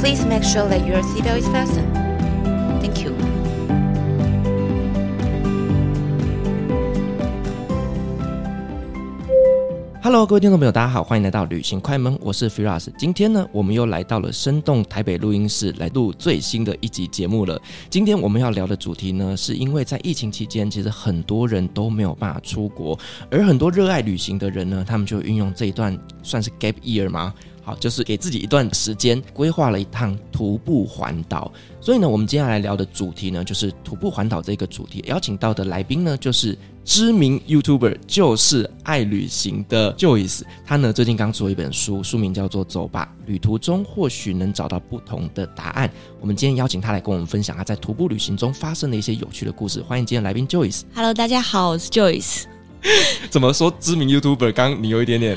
Please make sure that your seatbelt is fastened. Thank you. Hello，各位听众朋友，大家好，欢迎来到旅行快门，我是 Firas。今天呢，我们又来到了生动台北录音室来录最新的一集节目了。今天我们要聊的主题呢，是因为在疫情期间，其实很多人都没有办法出国，而很多热爱旅行的人呢，他们就运用这一段算是 gap year 吗？就是给自己一段时间，规划了一趟徒步环岛。所以呢，我们接下来聊的主题呢，就是徒步环岛这个主题。邀请到的来宾呢，就是知名 YouTuber，就是爱旅行的 Joyce。他呢，最近刚出了一本书，书名叫做《走吧，旅途中或许能找到不同的答案》。我们今天邀请他来跟我们分享他在徒步旅行中发生的一些有趣的故事。欢迎今天来宾 Joyce。Hello，大家好，我是 Joyce。怎么说知名 YouTuber？刚刚你有一点点，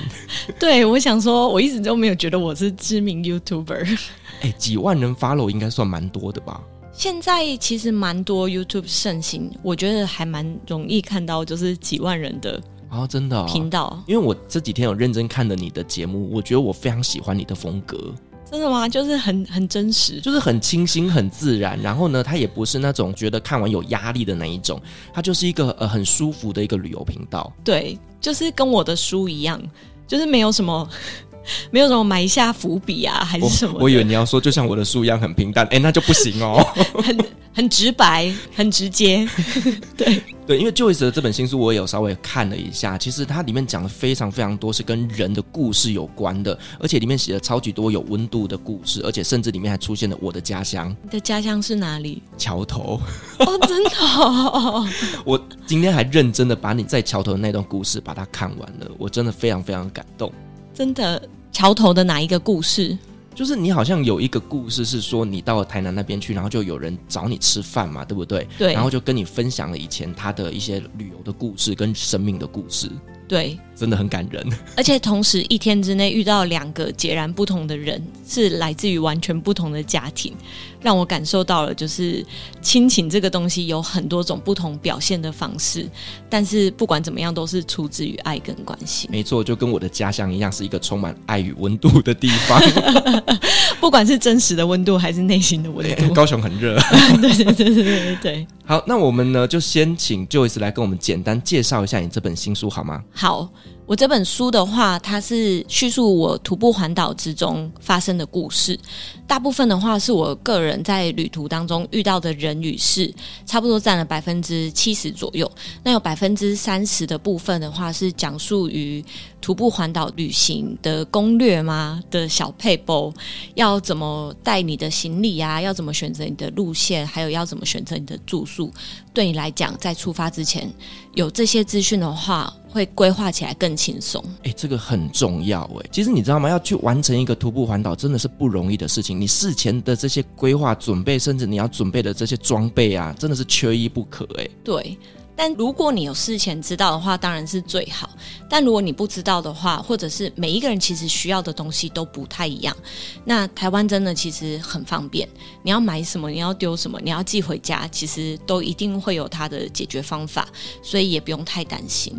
对，我想说，我一直都没有觉得我是知名 YouTuber。哎，几万人 follow 应该算蛮多的吧？现在其实蛮多 YouTube 盛行，我觉得还蛮容易看到，就是几万人的啊，真的频道。因为我这几天有认真看了你的节目，我觉得我非常喜欢你的风格。真的吗？就是很很真实，就是很清新、很自然。然后呢，它也不是那种觉得看完有压力的那一种，它就是一个呃很舒服的一个旅游频道。对，就是跟我的书一样，就是没有什么。没有什么埋下伏笔啊，还是什么？我以为你要说就像我的书一样很平淡，哎，那就不行哦。很很直白，很直接。对对，因为 Joyce 的这本新书我也有稍微看了一下，其实它里面讲的非常非常多是跟人的故事有关的，而且里面写了超级多有温度的故事，而且甚至里面还出现了我的家乡。你的家乡是哪里？桥头。哦，真的哦。我今天还认真的把你在桥头的那段故事把它看完了，我真的非常非常感动。真的，桥头的哪一个故事？就是你好像有一个故事是说你到了台南那边去，然后就有人找你吃饭嘛，对不对？对。然后就跟你分享了以前他的一些旅游的故事跟生命的故事。对，真的很感人。而且同时一天之内遇到两个截然不同的人，是来自于完全不同的家庭，让我感受到了，就是亲情这个东西有很多种不同表现的方式，但是不管怎么样，都是出自于爱跟关心。没错，就跟我的家乡一样，是一个充满爱与温度的地方。不管是真实的温度，还是内心的温度。高雄很热。对对对对对对。好，那我们呢，就先请 Joyce 来跟我们简单介绍一下你这本新书好吗？好，我这本书的话，它是叙述我徒步环岛之中发生的故事。大部分的话是我个人在旅途当中遇到的人与事，差不多占了百分之七十左右。那有百分之三十的部分的话，是讲述于徒步环岛旅行的攻略吗？的小配包，要怎么带你的行李啊？要怎么选择你的路线？还有要怎么选择你的住宿？对你来讲，在出发之前有这些资讯的话，会规划起来更轻松。哎，这个很重要哎。其实你知道吗？要去完成一个徒步环岛，真的是不容易的事情。你事前的这些规划准备，甚至你要准备的这些装备啊，真的是缺一不可哎。对。但如果你有事前知道的话，当然是最好。但如果你不知道的话，或者是每一个人其实需要的东西都不太一样。那台湾真的其实很方便，你要买什么，你要丢什么，你要寄回家，其实都一定会有它的解决方法，所以也不用太担心。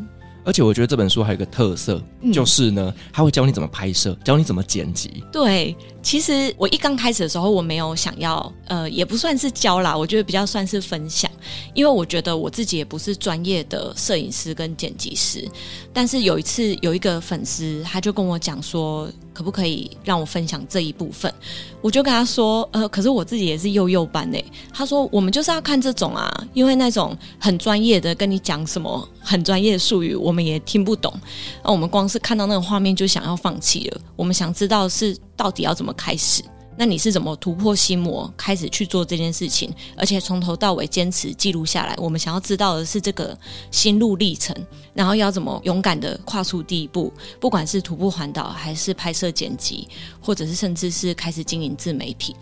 而且我觉得这本书还有一个特色，嗯、就是呢，他会教你怎么拍摄，教你怎么剪辑。对，其实我一刚开始的时候，我没有想要，呃，也不算是教啦，我觉得比较算是分享，因为我觉得我自己也不是专业的摄影师跟剪辑师。但是有一次，有一个粉丝他就跟我讲说，可不可以让我分享这一部分？我就跟他说，呃，可是我自己也是幼幼班诶。他说，我们就是要看这种啊，因为那种很专业的跟你讲什么很专业的术语，我们也听不懂。那我们光是看到那个画面就想要放弃了。我们想知道是到底要怎么开始。那你是怎么突破心魔，开始去做这件事情，而且从头到尾坚持记录下来？我们想要知道的是这个心路历程，然后要怎么勇敢的跨出第一步，不管是徒步环岛，还是拍摄剪辑，或者是甚至是开始经营自媒体。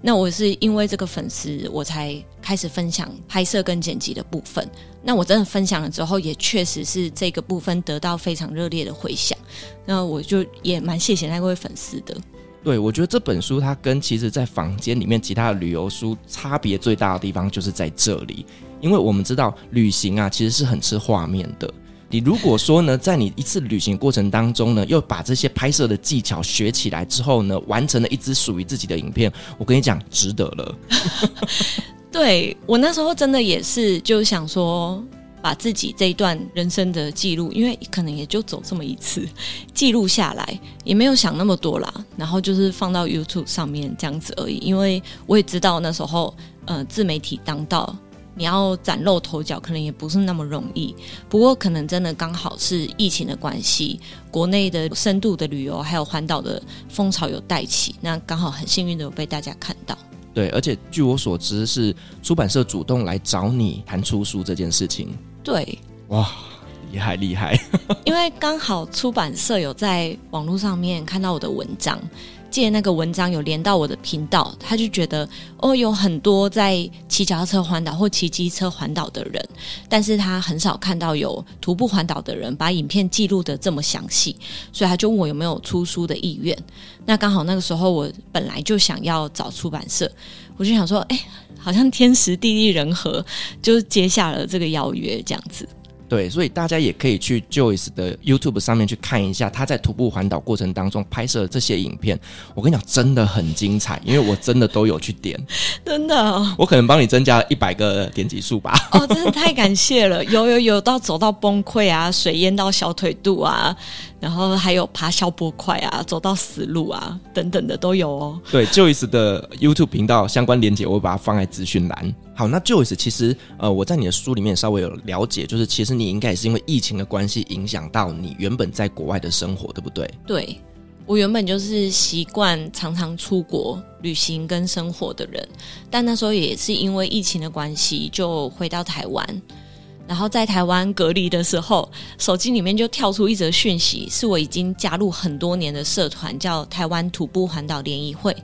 那我是因为这个粉丝，我才开始分享拍摄跟剪辑的部分。那我真的分享了之后，也确实是这个部分得到非常热烈的回响。那我就也蛮谢谢那位粉丝的。对，我觉得这本书它跟其实在房间里面其他的旅游书差别最大的地方就是在这里，因为我们知道旅行啊其实是很吃画面的。你如果说呢，在你一次旅行过程当中呢，又把这些拍摄的技巧学起来之后呢，完成了一支属于自己的影片，我跟你讲，值得了。对，我那时候真的也是就想说。把自己这一段人生的记录，因为可能也就走这么一次，记录下来，也没有想那么多啦。然后就是放到 YouTube 上面这样子而已。因为我也知道那时候，呃，自媒体当道，你要崭露头角，可能也不是那么容易。不过可能真的刚好是疫情的关系，国内的深度的旅游还有环岛的风潮有带起，那刚好很幸运的有被大家看到。对，而且据我所知，是出版社主动来找你谈出书这件事情。对，哇，厉害厉害！因为刚好出版社有在网络上面看到我的文章，借那个文章有连到我的频道，他就觉得哦，有很多在骑脚踏车环岛或骑机车环岛的人，但是他很少看到有徒步环岛的人把影片记录的这么详细，所以他就问我有没有出书的意愿。那刚好那个时候我本来就想要找出版社，我就想说，哎。好像天时地利人和，就接下了这个邀约，这样子。对，所以大家也可以去 Joyce 的 YouTube 上面去看一下他在徒步环岛过程当中拍摄的这些影片。我跟你讲，真的很精彩，因为我真的都有去点，真的、哦。我可能帮你增加了一百个点击数吧。哦，真的太感谢了！有有有，到走到崩溃啊，水淹到小腿肚啊，然后还有爬消波块啊，走到死路啊，等等的都有哦。对，Joyce 的 YouTube 频道相关链接，我会把它放在资讯栏。好，那 Joyce 其实，呃，我在你的书里面稍微有了解，就是其实你应该也是因为疫情的关系，影响到你原本在国外的生活，对不对？对，我原本就是习惯常常出国旅行跟生活的人，但那时候也是因为疫情的关系，就回到台湾。然后在台湾隔离的时候，手机里面就跳出一则讯息，是我已经加入很多年的社团，叫台湾徒步环岛联谊会。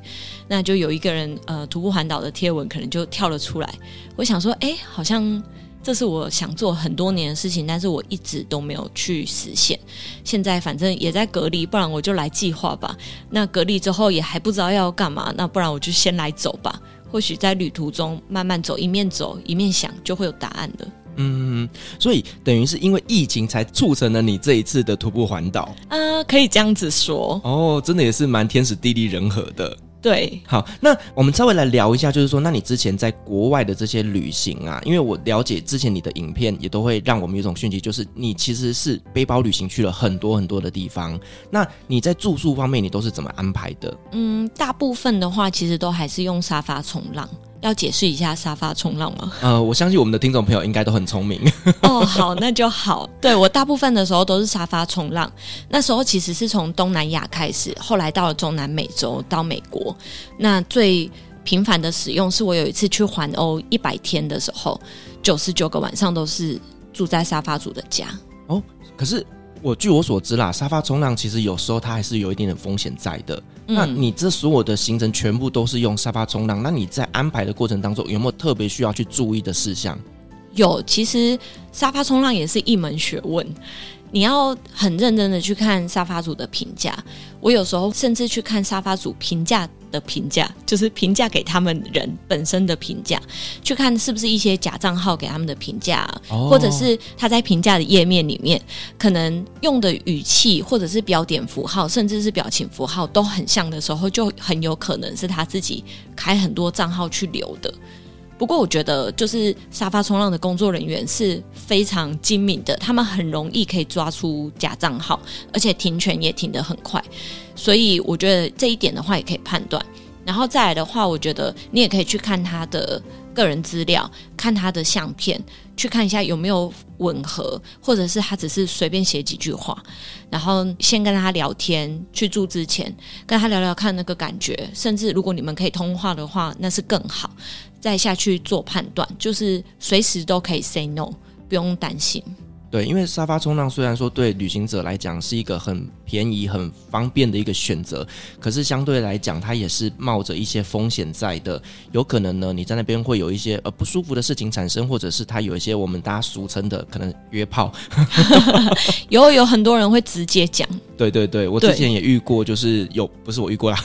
那就有一个人，呃，徒步环岛的贴文可能就跳了出来。我想说，哎，好像这是我想做很多年的事情，但是我一直都没有去实现。现在反正也在隔离，不然我就来计划吧。那隔离之后也还不知道要干嘛，那不然我就先来走吧。或许在旅途中慢慢走，一面走一面想，就会有答案的。嗯，所以等于是因为疫情才促成了你这一次的徒步环岛啊，呃，可以这样子说哦，真的也是蛮天时地利人和的。对，好，那我们稍微来聊一下，就是说，那你之前在国外的这些旅行啊，因为我了解之前你的影片也都会让我们有一种讯息，就是你其实是背包旅行去了很多很多的地方。那你在住宿方面，你都是怎么安排的？嗯，大部分的话，其实都还是用沙发冲浪。要解释一下沙发冲浪吗？呃，我相信我们的听众朋友应该都很聪明。哦，好，那就好。对，我大部分的时候都是沙发冲浪，那时候其实是从东南亚开始，后来到了中南美洲，到美国。那最频繁的使用是我有一次去环欧一百天的时候，九十九个晚上都是住在沙发主的家。哦，可是我据我所知啦，沙发冲浪其实有时候它还是有一点点风险在的。那你这所有的行程全部都是用沙发冲浪，那你在安排的过程当中有没有特别需要去注意的事项？有，其实沙发冲浪也是一门学问。你要很认真的去看沙发主的评价，我有时候甚至去看沙发主评价的评价，就是评价给他们人本身的评价，去看是不是一些假账号给他们的评价，哦、或者是他在评价的页面里面可能用的语气，或者是标点符号，甚至是表情符号都很像的时候，就很有可能是他自己开很多账号去留的。不过我觉得，就是沙发冲浪的工作人员是非常精明的，他们很容易可以抓出假账号，而且停权也停得很快，所以我觉得这一点的话也可以判断。然后再来的话，我觉得你也可以去看他的个人资料，看他的相片，去看一下有没有吻合，或者是他只是随便写几句话，然后先跟他聊天。去住之前，跟他聊聊看那个感觉，甚至如果你们可以通话的话，那是更好。再下去做判断，就是随时都可以 say no，不用担心。对，因为沙发冲浪虽然说对旅行者来讲是一个很便宜、很方便的一个选择，可是相对来讲，它也是冒着一些风险在的。有可能呢，你在那边会有一些呃不舒服的事情产生，或者是它有一些我们大家俗称的可能约炮。有有很多人会直接讲。对对对，我之前也遇过，就是有不是我遇过啦。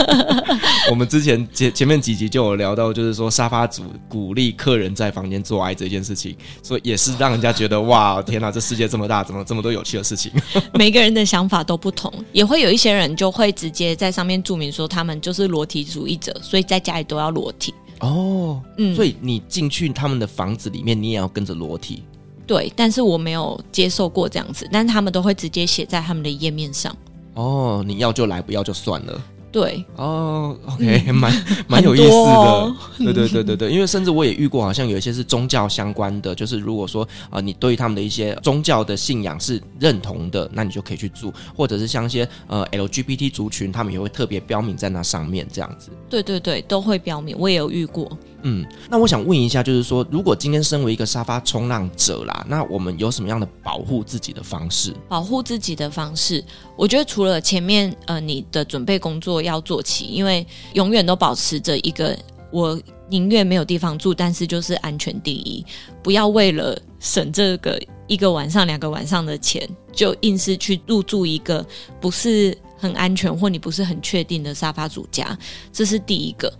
我们之前前前面几集就有聊到，就是说沙发主鼓励客人在房间做爱这件事情，所以也是让人家觉得哇。天哪，这世界这么大，怎么这么多有趣的事情？每个人的想法都不同，也会有一些人就会直接在上面注明说他们就是裸体主义者，所以在家里都要裸体。哦，嗯，所以你进去他们的房子里面，你也要跟着裸体。对，但是我没有接受过这样子，但是他们都会直接写在他们的页面上。哦，你要就来，不要就算了。对哦，OK，蛮 蛮有意思的，哦、对对对对对，因为甚至我也遇过，好像有一些是宗教相关的，就是如果说啊、呃，你对于他们的一些宗教的信仰是认同的，那你就可以去住，或者是像一些呃 LGBT 族群，他们也会特别标明在那上面这样子。对对对，都会标明，我也有遇过。嗯，那我想问一下，就是说，如果今天身为一个沙发冲浪者啦，那我们有什么样的保护自己的方式？保护自己的方式，我觉得除了前面呃你的准备工作要做齐，因为永远都保持着一个，我宁愿没有地方住，但是就是安全第一，不要为了省这个一个晚上、两个晚上的钱，就硬是去入住一个不是很安全或你不是很确定的沙发主家，这是第一个。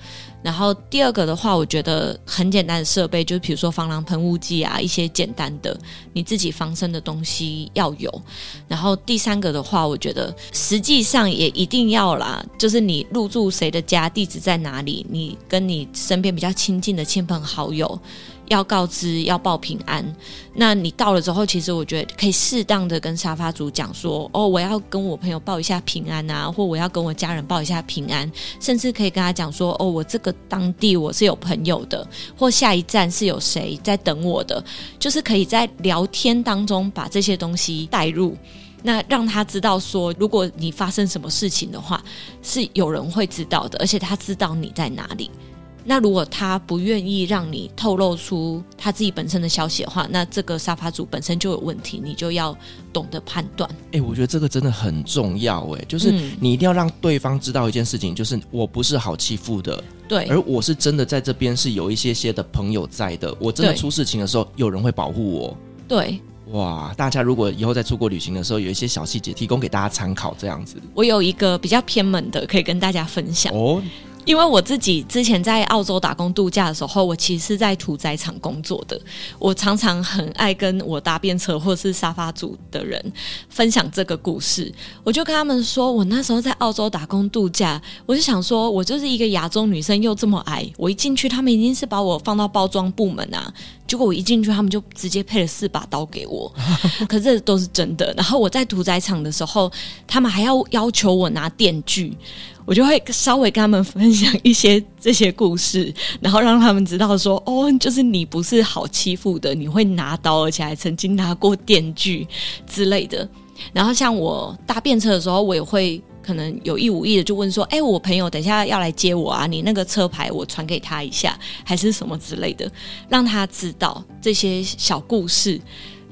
然后第二个的话，我觉得很简单的设备，就比如说防狼喷雾剂啊，一些简单的你自己防身的东西要有。然后第三个的话，我觉得实际上也一定要啦，就是你入住谁的家，地址在哪里，你跟你身边比较亲近的亲朋好友。要告知，要报平安。那你到了之后，其实我觉得可以适当的跟沙发主讲说：“哦，我要跟我朋友报一下平安啊，或我要跟我家人报一下平安。”甚至可以跟他讲说：“哦，我这个当地我是有朋友的，或下一站是有谁在等我的。”就是可以在聊天当中把这些东西带入，那让他知道说，如果你发生什么事情的话，是有人会知道的，而且他知道你在哪里。那如果他不愿意让你透露出他自己本身的消息的话，那这个沙发主本身就有问题，你就要懂得判断。哎、欸，我觉得这个真的很重要，哎，就是你一定要让对方知道一件事情，就是我不是好欺负的，对，而我是真的在这边是有一些些的朋友在的，我真的出事情的时候，有人会保护我。对，哇，大家如果以后在出国旅行的时候，有一些小细节提供给大家参考，这样子。我有一个比较偏门的，可以跟大家分享哦。因为我自己之前在澳洲打工度假的时候，我其实是在屠宰场工作的。我常常很爱跟我搭便车或是沙发组的人分享这个故事。我就跟他们说，我那时候在澳洲打工度假，我就想说，我就是一个亚洲女生又这么矮，我一进去，他们一定是把我放到包装部门啊。结果我一进去，他们就直接配了四把刀给我。可是这都是真的。然后我在屠宰场的时候，他们还要要求我拿电锯。我就会稍微跟他们分享一些这些故事，然后让他们知道说，哦，就是你不是好欺负的，你会拿刀，而且还曾经拿过电锯之类的。然后像我搭便车的时候，我也会可能有意无意的就问说，哎，我朋友等一下要来接我啊，你那个车牌我传给他一下，还是什么之类的，让他知道这些小故事。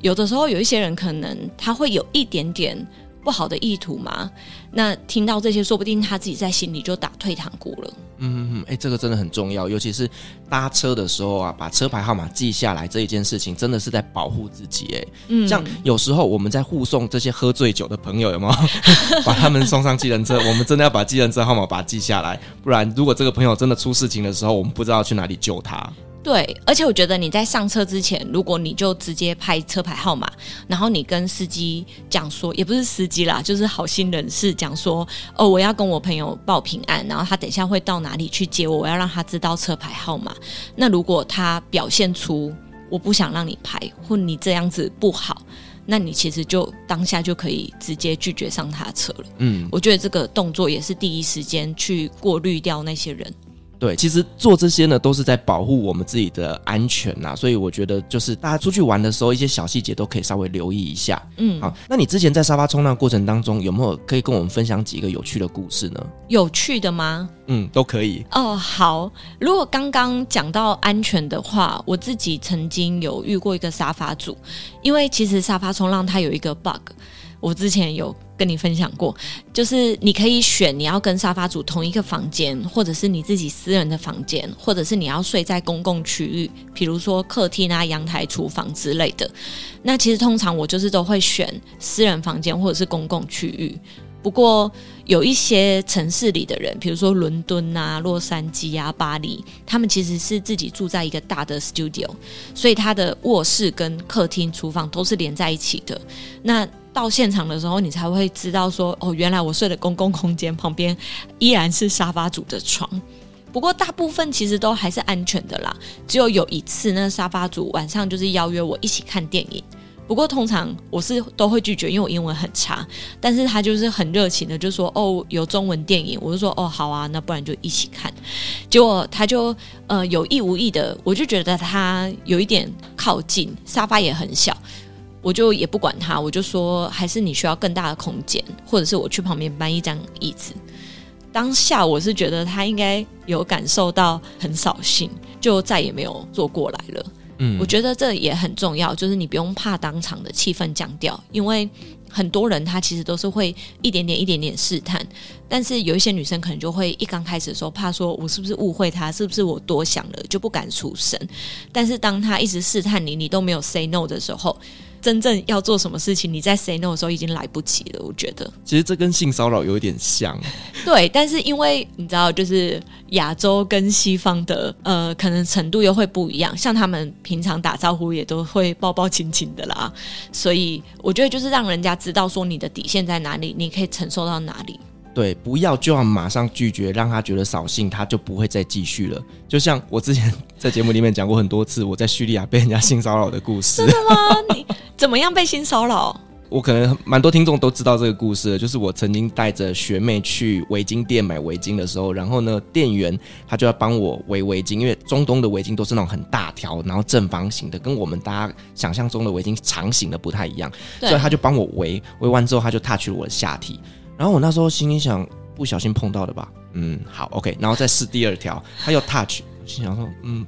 有的时候有一些人可能他会有一点点。不好的意图嘛？那听到这些，说不定他自己在心里就打退堂鼓了。嗯嗯嗯，哎、欸，这个真的很重要，尤其是搭车的时候啊，把车牌号码记下来这一件事情，真的是在保护自己。哎，嗯，像有时候我们在护送这些喝醉酒的朋友，有没有 把他们送上计程车？我们真的要把计程车号码把它记下来，不然如果这个朋友真的出事情的时候，我们不知道去哪里救他。对，而且我觉得你在上车之前，如果你就直接拍车牌号码，然后你跟司机讲说，也不是司机啦，就是好心人士讲说，哦，我要跟我朋友报平安，然后他等一下会到哪里去接我，我要让他知道车牌号码。那如果他表现出我不想让你拍，或你这样子不好，那你其实就当下就可以直接拒绝上他车了。嗯，我觉得这个动作也是第一时间去过滤掉那些人。对，其实做这些呢，都是在保护我们自己的安全呐。所以我觉得，就是大家出去玩的时候，一些小细节都可以稍微留意一下。嗯，好，那你之前在沙发冲浪过程当中，有没有可以跟我们分享几个有趣的故事呢？有趣的吗？嗯，都可以。哦，好。如果刚刚讲到安全的话，我自己曾经有遇过一个沙发主，因为其实沙发冲浪它有一个 bug。我之前有跟你分享过，就是你可以选你要跟沙发主同一个房间，或者是你自己私人的房间，或者是你要睡在公共区域，比如说客厅啊、阳台、厨房之类的。那其实通常我就是都会选私人房间或者是公共区域。不过有一些城市里的人，比如说伦敦啊、洛杉矶啊、巴黎，他们其实是自己住在一个大的 studio，所以他的卧室跟客厅、厨房都是连在一起的。那到现场的时候，你才会知道说，哦，原来我睡的公共空间旁边依然是沙发主的床。不过大部分其实都还是安全的啦。只有有一次，那沙发主晚上就是邀约我一起看电影。不过通常我是都会拒绝，因为我英文很差。但是他就是很热情的，就说，哦，有中文电影，我就说，哦，好啊，那不然就一起看。结果他就呃有意无意的，我就觉得他有一点靠近，沙发也很小。我就也不管他，我就说还是你需要更大的空间，或者是我去旁边搬一张椅子。当下我是觉得他应该有感受到很扫兴，就再也没有坐过来了。嗯，我觉得这也很重要，就是你不用怕当场的气氛降掉，因为很多人他其实都是会一点点一点点试探，但是有一些女生可能就会一刚开始的时候怕说我是不是误会他，是不是我多想了，就不敢出声。但是当他一直试探你，你都没有 say no 的时候。真正要做什么事情，你在 say no 的时候已经来不及了。我觉得，其实这跟性骚扰有一点像。对，但是因为你知道，就是亚洲跟西方的呃，可能程度又会不一样。像他们平常打招呼也都会抱抱亲亲的啦，所以我觉得就是让人家知道说你的底线在哪里，你可以承受到哪里。对，不要就要马上拒绝，让他觉得扫兴，他就不会再继续了。就像我之前在节目里面讲过很多次，我在叙利亚被人家性骚扰的故事。真的吗？你怎么样被性骚扰？我可能蛮多听众都知道这个故事，就是我曾经带着学妹去围巾店买围巾的时候，然后呢，店员他就要帮我围围巾，因为中东的围巾都是那种很大条，然后正方形的，跟我们大家想象中的围巾长形的不太一样，所以他就帮我围，围完之后他就 touch 了我的下体。然后我那时候心里想，不小心碰到的吧，嗯，好，OK，然后再试第二条，他又 touch，心想说，嗯，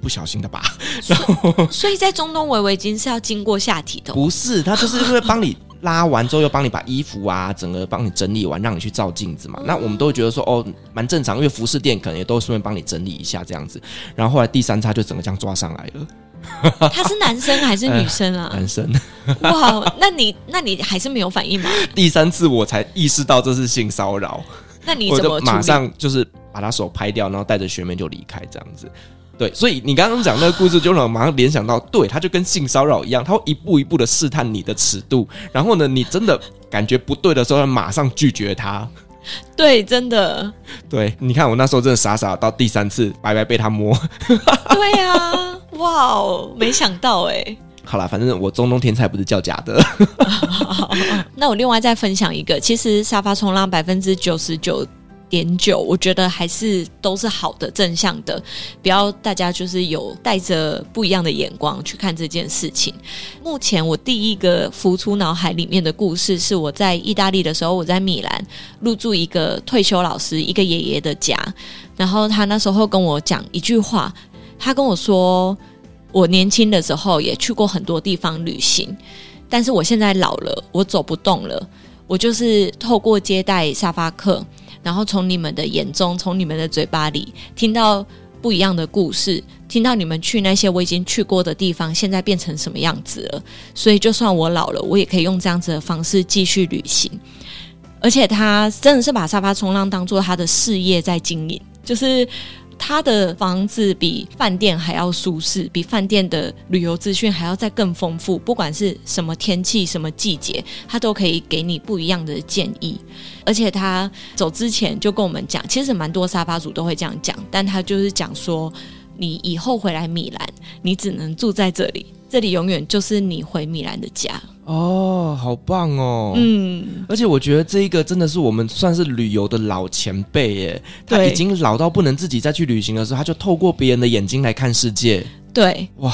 不小心的吧。然后，所以在中东围围巾是要经过下体的？不是，他就是会帮你拉完之后，又帮你把衣服啊，整个帮你整理完，让你去照镜子嘛。嗯、那我们都会觉得说，哦，蛮正常，因为服饰店可能也都顺便帮你整理一下这样子。然后后来第三叉就整个这样抓上来了。他是男生还是女生啊？呃、男生。哇，那你那你还是没有反应吗？第三次我才意识到这是性骚扰。那你怎么马上就是把他手拍掉，然后带着学妹就离开这样子。对，所以你刚刚讲那个故事，就让我马上联想到，对，他就跟性骚扰一样，他会一步一步的试探你的尺度，然后呢，你真的感觉不对的时候，马上拒绝他。对，真的。对，你看我那时候真的傻傻，到第三次白白被他摸。对啊，哇哦，没想到哎。好啦，反正我中东天才不是叫假的。那我另外再分享一个，其实沙发冲浪百分之九十九点九，我觉得还是都是好的、正向的，不要大家就是有带着不一样的眼光去看这件事情。目前我第一个浮出脑海里面的故事是我在意大利的时候，我在米兰入住一个退休老师一个爷爷的家，然后他那时候跟我讲一句话，他跟我说，我年轻的时候也去过很多地方旅行，但是我现在老了，我走不动了，我就是透过接待沙发客。然后从你们的眼中，从你们的嘴巴里听到不一样的故事，听到你们去那些我已经去过的地方，现在变成什么样子了。所以，就算我老了，我也可以用这样子的方式继续旅行。而且，他真的是把沙发冲浪当做他的事业在经营，就是。他的房子比饭店还要舒适，比饭店的旅游资讯还要再更丰富。不管是什么天气、什么季节，他都可以给你不一样的建议。而且他走之前就跟我们讲，其实蛮多沙发主都会这样讲，但他就是讲说，你以后回来米兰，你只能住在这里，这里永远就是你回米兰的家。哦，好棒哦！嗯，而且我觉得这一个真的是我们算是旅游的老前辈耶，他已经老到不能自己再去旅行的时候，他就透过别人的眼睛来看世界。对，哇。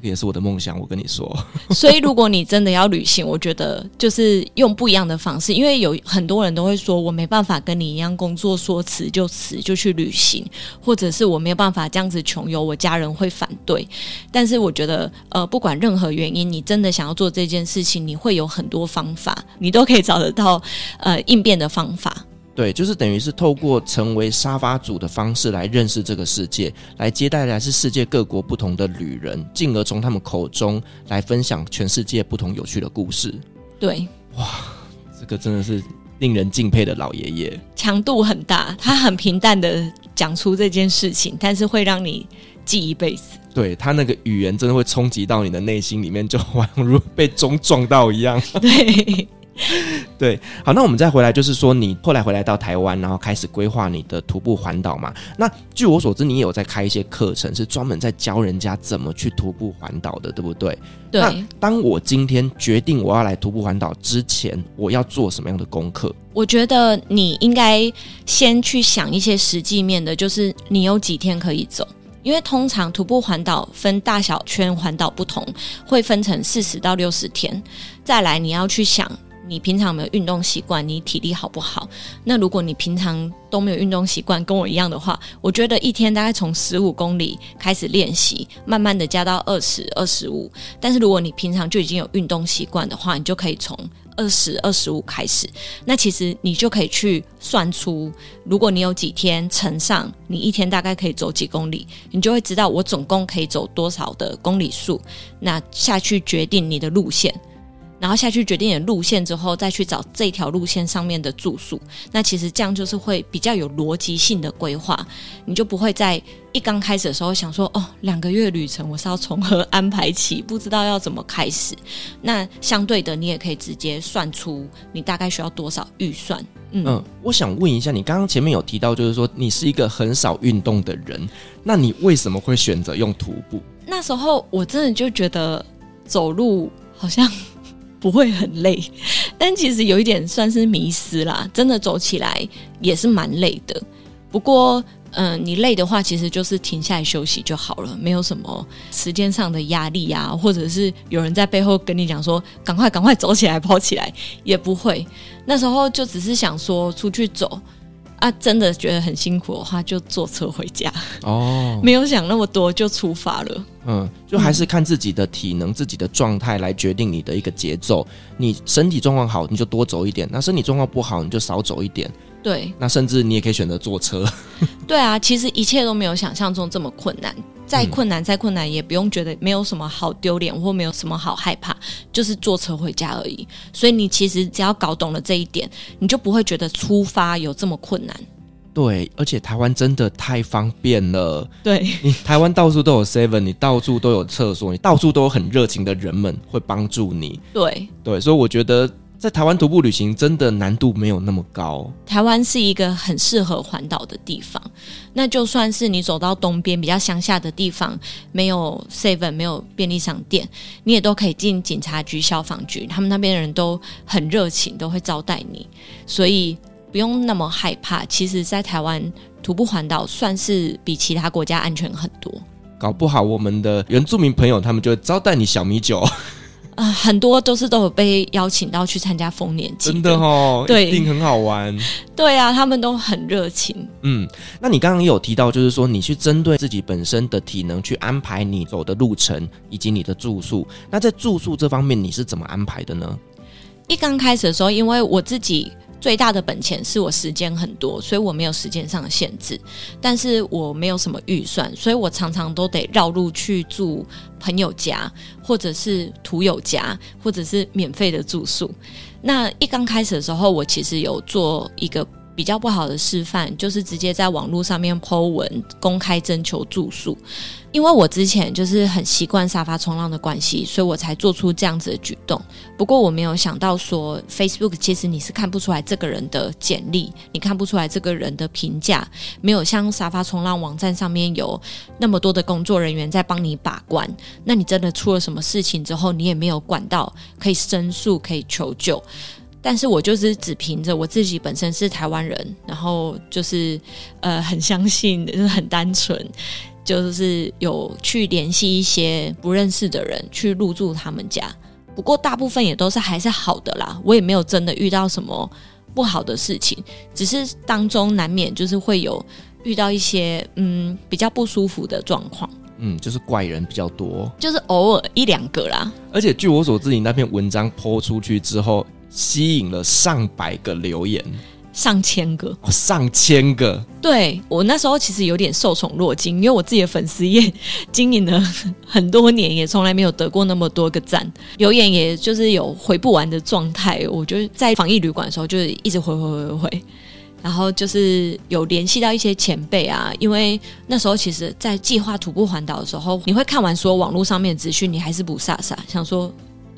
这个也是我的梦想，我跟你说。所以，如果你真的要旅行，我觉得就是用不一样的方式，因为有很多人都会说，我没办法跟你一样工作说辞就辞就去旅行，或者是我没有办法这样子穷游，我家人会反对。但是，我觉得，呃，不管任何原因，你真的想要做这件事情，你会有很多方法，你都可以找得到呃应变的方法。对，就是等于是透过成为沙发主的方式来认识这个世界，来接待来自世界各国不同的旅人，进而从他们口中来分享全世界不同有趣的故事。对，哇，这个真的是令人敬佩的老爷爷，强度很大，他很平淡的讲出这件事情，但是会让你记一辈子。对，他那个语言真的会冲击到你的内心里面，就 宛如被钟撞到一样。对。对，好，那我们再回来，就是说你后来回来到台湾，然后开始规划你的徒步环岛嘛。那据我所知，你也有在开一些课程，是专门在教人家怎么去徒步环岛的，对不对？对。那当我今天决定我要来徒步环岛之前，我要做什么样的功课？我觉得你应该先去想一些实际面的，就是你有几天可以走，因为通常徒步环岛分大小圈环岛不同，会分成四十到六十天。再来，你要去想。你平常有没有运动习惯？你体力好不好？那如果你平常都没有运动习惯，跟我一样的话，我觉得一天大概从十五公里开始练习，慢慢的加到二十、二十五。但是如果你平常就已经有运动习惯的话，你就可以从二十、二十五开始。那其实你就可以去算出，如果你有几天乘上，你一天大概可以走几公里，你就会知道我总共可以走多少的公里数。那下去决定你的路线。然后下去决定你的路线之后，再去找这条路线上面的住宿。那其实这样就是会比较有逻辑性的规划，你就不会在一刚开始的时候想说，哦，两个月旅程我是要从何安排起，不知道要怎么开始。那相对的，你也可以直接算出你大概需要多少预算。嗯，嗯，我想问一下，你刚刚前面有提到，就是说你是一个很少运动的人，那你为什么会选择用徒步？那时候我真的就觉得走路好像。不会很累，但其实有一点算是迷失啦。真的走起来也是蛮累的。不过，嗯、你累的话，其实就是停下来休息就好了，没有什么时间上的压力啊，或者是有人在背后跟你讲说“赶快，赶快走起来，跑起来”，也不会。那时候就只是想说出去走。啊，真的觉得很辛苦的话，就坐车回家。哦，没有想那么多，就出发了。嗯，就还是看自己的体能、嗯、自己的状态来决定你的一个节奏。你身体状况好，你就多走一点；那身体状况不好，你就少走一点。对，那甚至你也可以选择坐车。对啊，其实一切都没有想象中这么困难。再困难，再困难，也不用觉得没有什么好丢脸或没有什么好害怕，就是坐车回家而已。所以你其实只要搞懂了这一点，你就不会觉得出发有这么困难。对，而且台湾真的太方便了。对，你台湾到处都有 Seven，你到处都有厕所，你到处都有很热情的人们会帮助你。对对，所以我觉得。在台湾徒步旅行真的难度没有那么高。台湾是一个很适合环岛的地方。那就算是你走到东边比较乡下的地方，没有 Seven，没有便利商店，你也都可以进警察局、消防局，他们那边的人都很热情，都会招待你，所以不用那么害怕。其实，在台湾徒步环岛算是比其他国家安全很多。搞不好我们的原住民朋友他们就会招待你小米酒。啊、呃，很多都是都有被邀请到去参加丰年祭，真的哦，对，一定很好玩。对啊，他们都很热情。嗯，那你刚刚也有提到，就是说你去针对自己本身的体能去安排你走的路程以及你的住宿。那在住宿这方面，你是怎么安排的呢？一刚开始的时候，因为我自己。最大的本钱是我时间很多，所以我没有时间上的限制，但是我没有什么预算，所以我常常都得绕路去住朋友家，或者是图友家，或者是免费的住宿。那一刚开始的时候，我其实有做一个。比较不好的示范，就是直接在网络上面 po 文公开征求住宿。因为我之前就是很习惯沙发冲浪的关系，所以我才做出这样子的举动。不过我没有想到说，Facebook 其实你是看不出来这个人的简历，你看不出来这个人的评价，没有像沙发冲浪网站上面有那么多的工作人员在帮你把关。那你真的出了什么事情之后，你也没有管道可以申诉、可以求救。但是我就是只凭着我自己本身是台湾人，然后就是呃很相信，就是很单纯。就是有去联系一些不认识的人去入住他们家，不过大部分也都是还是好的啦。我也没有真的遇到什么不好的事情，只是当中难免就是会有遇到一些嗯比较不舒服的状况。嗯，就是怪人比较多，就是偶尔一两个啦。而且据我所知，你那篇文章 po 出去之后，吸引了上百个留言。上千个，哦、上千个。对，我那时候其实有点受宠若惊，因为我自己的粉丝也经营了很多年，也从来没有得过那么多个赞，留言也就是有回不完的状态。我就在防疫旅馆的时候，就是一直回回回回回，然后就是有联系到一些前辈啊，因为那时候其实，在计划徒步环岛的时候，你会看完所有网络上面的资讯，你还是不飒飒，想说。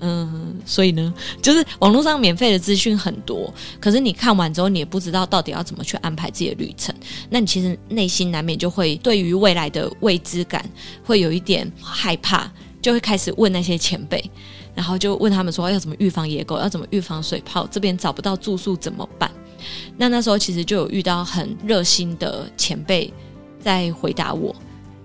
嗯，所以呢，就是网络上免费的资讯很多，可是你看完之后，你也不知道到底要怎么去安排自己的旅程。那你其实内心难免就会对于未来的未知感会有一点害怕，就会开始问那些前辈，然后就问他们说要怎么预防野狗，要怎么预防水泡，这边找不到住宿怎么办？那那时候其实就有遇到很热心的前辈在回答我。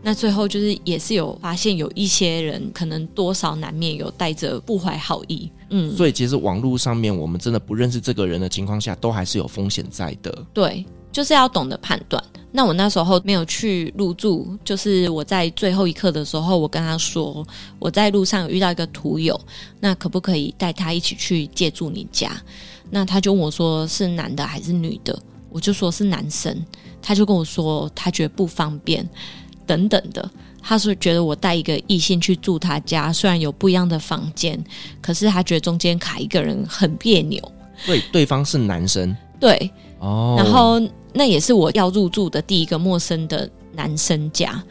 那最后就是也是有发现有一些人可能多少难免有带着不怀好意，嗯，所以其实网络上面我们真的不认识这个人的情况下，都还是有风险在的。对，就是要懂得判断。那我那时候没有去入住，就是我在最后一刻的时候，我跟他说我在路上有遇到一个徒友，那可不可以带他一起去借住你家？那他就问我说是男的还是女的？我就说是男生，他就跟我说他觉得不方便。等等的，他是觉得我带一个异性去住他家，虽然有不一样的房间，可是他觉得中间卡一个人很别扭。对，对方是男生。对，哦，然后那也是我要入住的第一个陌生的男生家。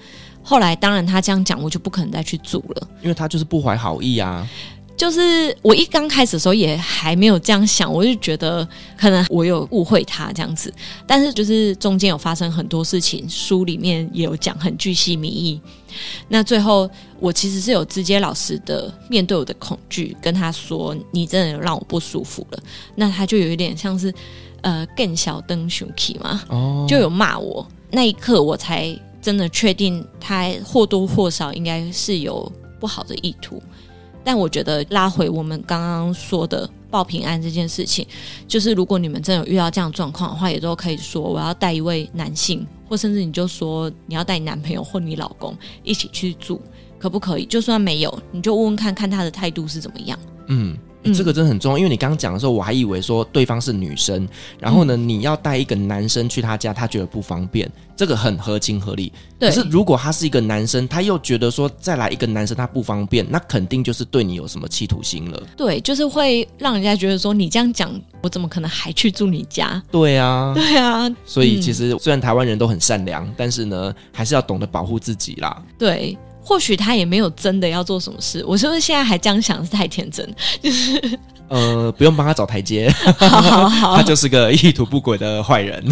后来，当然他这样讲，我就不可能再去住了，因为他就是不怀好意啊。就是我一刚开始的时候也还没有这样想，我就觉得可能我有误会他这样子，但是就是中间有发生很多事情，书里面也有讲很巨细靡遗。那最后我其实是有直接老实的面对我的恐惧，跟他说：“你真的有让我不舒服了。”那他就有一点像是呃更小灯熊 key 嘛，哦，就有骂我。那一刻我才真的确定他或多或少应该是有不好的意图。但我觉得拉回我们刚刚说的报平安这件事情，就是如果你们真有遇到这样状况的话，也都可以说我要带一位男性，或甚至你就说你要带你男朋友或你老公一起去住，可不可以？就算没有，你就问问看看他的态度是怎么样。嗯。这个真的很重要，因为你刚刚讲的时候，我还以为说对方是女生，然后呢，你要带一个男生去他家，他觉得不方便，这个很合情合理。对。可是如果他是一个男生，他又觉得说再来一个男生他不方便，那肯定就是对你有什么企图心了。对，就是会让人家觉得说你这样讲，我怎么可能还去住你家？对啊，对啊。所以其实虽然台湾人都很善良，但是呢，还是要懂得保护自己啦。对。或许他也没有真的要做什么事，我是不是现在还这样想是太天真？就 是呃，不用帮他找台阶，好好好，他就是个意图不轨的坏人。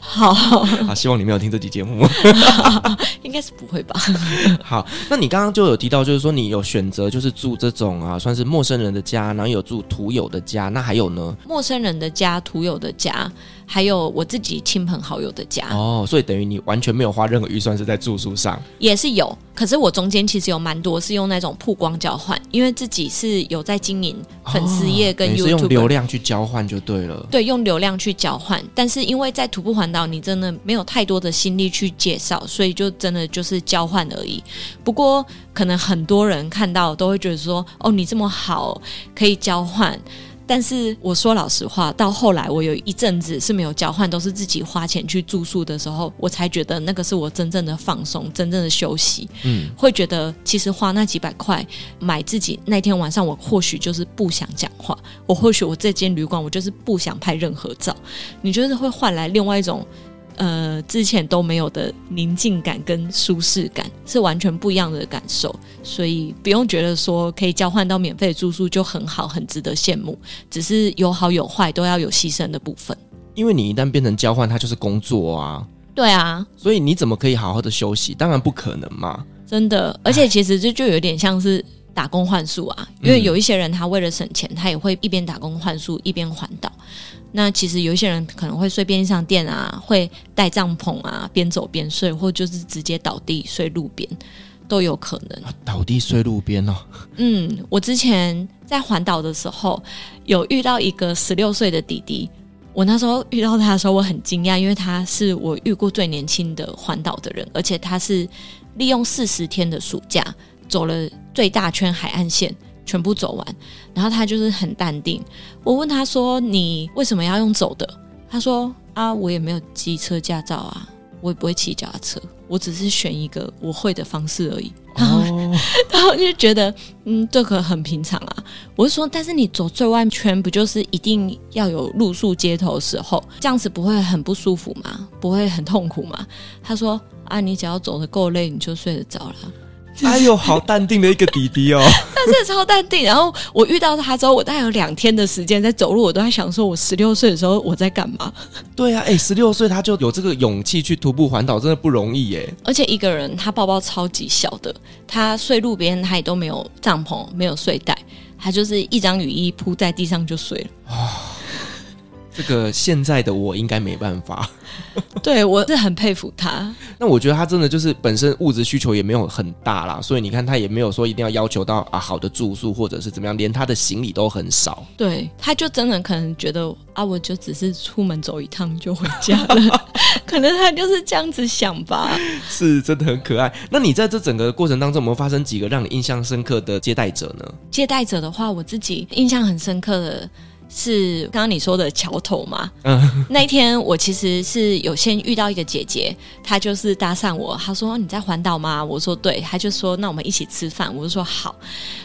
好好，好，希望你没有听这集节目，应该是不会吧？好，那你刚刚就有提到，就是说你有选择就是住这种啊，算是陌生人的家，然后有住徒友的家，那还有呢？陌生人的家、徒友的家。还有我自己亲朋好友的家哦，所以等于你完全没有花任何预算是在住宿上，也是有。可是我中间其实有蛮多是用那种曝光交换，因为自己是有在经营粉丝页跟 YouTube，哦，用流量去交换就对了。对，用流量去交换。但是因为在徒步环岛，你真的没有太多的心力去介绍，所以就真的就是交换而已。不过可能很多人看到都会觉得说，哦，你这么好，可以交换。但是我说老实话，到后来我有一阵子是没有交换，都是自己花钱去住宿的时候，我才觉得那个是我真正的放松，真正的休息。嗯，会觉得其实花那几百块买自己那天晚上，我或许就是不想讲话，我或许我这间旅馆我就是不想拍任何照，你就是会换来另外一种。呃，之前都没有的宁静感跟舒适感是完全不一样的感受，所以不用觉得说可以交换到免费住宿就很好，很值得羡慕。只是有好有坏，都要有牺牲的部分。因为你一旦变成交换，它就是工作啊。对啊，所以你怎么可以好好的休息？当然不可能嘛。真的，而且其实这就有点像是打工换宿啊。因为有一些人他为了省钱，他也会一边打工换宿一边环岛。那其实有一些人可能会睡便利商店啊，会带帐篷啊，边走边睡，或就是直接倒地睡路边，都有可能。倒地睡路边哦。嗯，我之前在环岛的时候，有遇到一个十六岁的弟弟。我那时候遇到他的时候，我很惊讶，因为他是我遇过最年轻的环岛的人，而且他是利用四十天的暑假走了最大圈海岸线。全部走完，然后他就是很淡定。我问他说：“你为什么要用走的？”他说：“啊，我也没有机车驾照啊，我也不会骑脚踏车，我只是选一个我会的方式而已。”然后，哦、然后就觉得，嗯，这个很平常啊。我是说：“但是你走最外圈，不就是一定要有露宿街头的时候，这样子不会很不舒服吗？不会很痛苦吗？”他说：“啊，你只要走的够累，你就睡得着了。”哎呦，好淡定的一个弟弟哦！他真的超淡定。然后我遇到他之后，我大概有两天的时间在走路，我都在想说，我十六岁的时候我在干嘛？对啊，哎，十六岁他就有这个勇气去徒步环岛，真的不容易耶。而且一个人，他包包超级小的，他睡路边，他也都没有帐篷，没有睡袋，他就是一张雨衣铺在地上就睡了。哦这个现在的我应该没办法，对，我是很佩服他。那我觉得他真的就是本身物质需求也没有很大啦，所以你看他也没有说一定要要求到啊好的住宿或者是怎么样，连他的行李都很少。对，他就真的可能觉得啊，我就只是出门走一趟就回家了，可能他就是这样子想吧。是真的很可爱。那你在这整个过程当中，有没有发生几个让你印象深刻的接待者呢？接待者的话，我自己印象很深刻的。是刚刚你说的桥头嘛？嗯，那一天我其实是有先遇到一个姐姐，她就是搭讪我，她说你在环岛吗？我说对，她就说那我们一起吃饭，我就说好。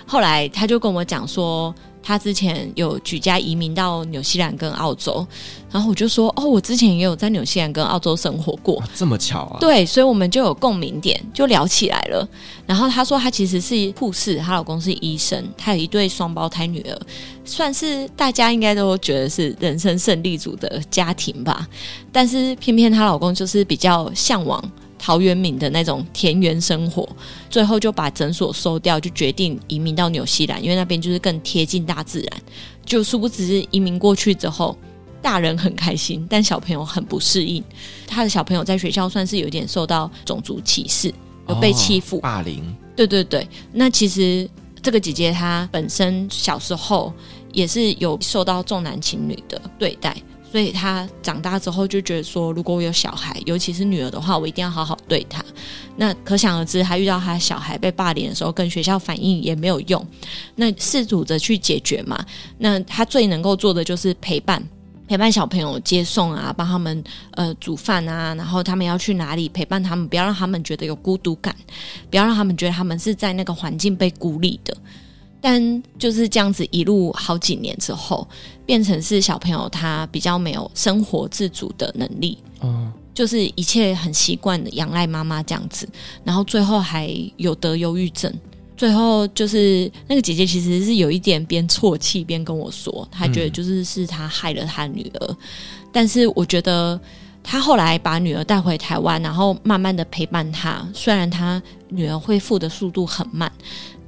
后来她就跟我讲说。他之前有举家移民到纽西兰跟澳洲，然后我就说：“哦，我之前也有在纽西兰跟澳洲生活过。”这么巧啊！对，所以我们就有共鸣点，就聊起来了。然后她说她其实是护士，她老公是医生，她有一对双胞胎女儿，算是大家应该都觉得是人生胜利组的家庭吧。但是偏偏她老公就是比较向往。陶渊明的那种田园生活，最后就把诊所收掉，就决定移民到纽西兰，因为那边就是更贴近大自然。就殊不知移民过去之后，大人很开心，但小朋友很不适应。他的小朋友在学校算是有点受到种族歧视，有被欺负、哦、霸凌。对对对，那其实这个姐姐她本身小时候也是有受到重男轻女的对待。所以他长大之后就觉得说，如果我有小孩，尤其是女儿的话，我一定要好好对她。那可想而知，他遇到他小孩被霸凌的时候，跟学校反映也没有用。那试图着去解决嘛。那他最能够做的就是陪伴，陪伴小朋友接送啊，帮他们呃煮饭啊，然后他们要去哪里陪伴他们，不要让他们觉得有孤独感，不要让他们觉得他们是在那个环境被孤立的。但就是这样子一路好几年之后，变成是小朋友他比较没有生活自主的能力，嗯，就是一切很习惯的仰赖妈妈这样子，然后最后还有得忧郁症，最后就是那个姐姐其实是有一点边啜泣边跟我说，她觉得就是是她害了她女儿，嗯，但是我觉得她后来把女儿带回台湾，然后慢慢的陪伴她，虽然她女儿恢复的速度很慢。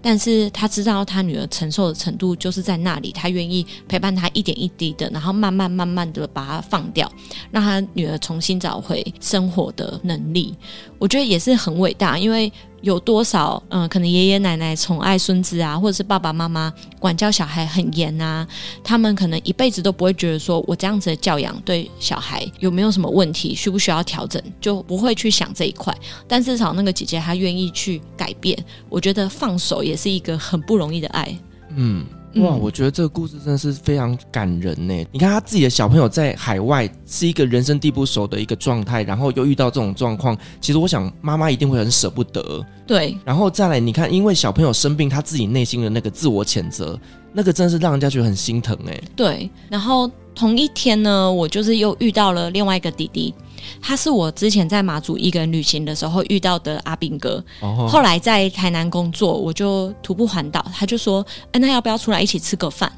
但是他知道他女儿承受的程度就是在那里，他愿意陪伴她一点一滴的，然后慢慢慢慢的把她放掉，让他女儿重新找回生活的能力。我觉得也是很伟大，因为。有多少嗯，可能爷爷奶奶宠爱孙子啊，或者是爸爸妈妈管教小孩很严啊，他们可能一辈子都不会觉得说我这样子的教养对小孩有没有什么问题，需不需要调整，就不会去想这一块。但至少那个姐姐她愿意去改变，我觉得放手也是一个很不容易的爱。嗯，哇，我觉得这个故事真的是非常感人呢。你看他自己的小朋友在海外是一个人生地不熟的一个状态，然后又遇到这种状况，其实我想妈妈一定会很舍不得。对，然后再来，你看，因为小朋友生病，他自己内心的那个自我谴责，那个真的是让人家觉得很心疼哎。对，然后同一天呢，我就是又遇到了另外一个弟弟。他是我之前在马祖一个人旅行的时候遇到的阿兵哥，后来在台南工作，我就徒步环岛，他就说：“哎，那要不要出来一起吃个饭？”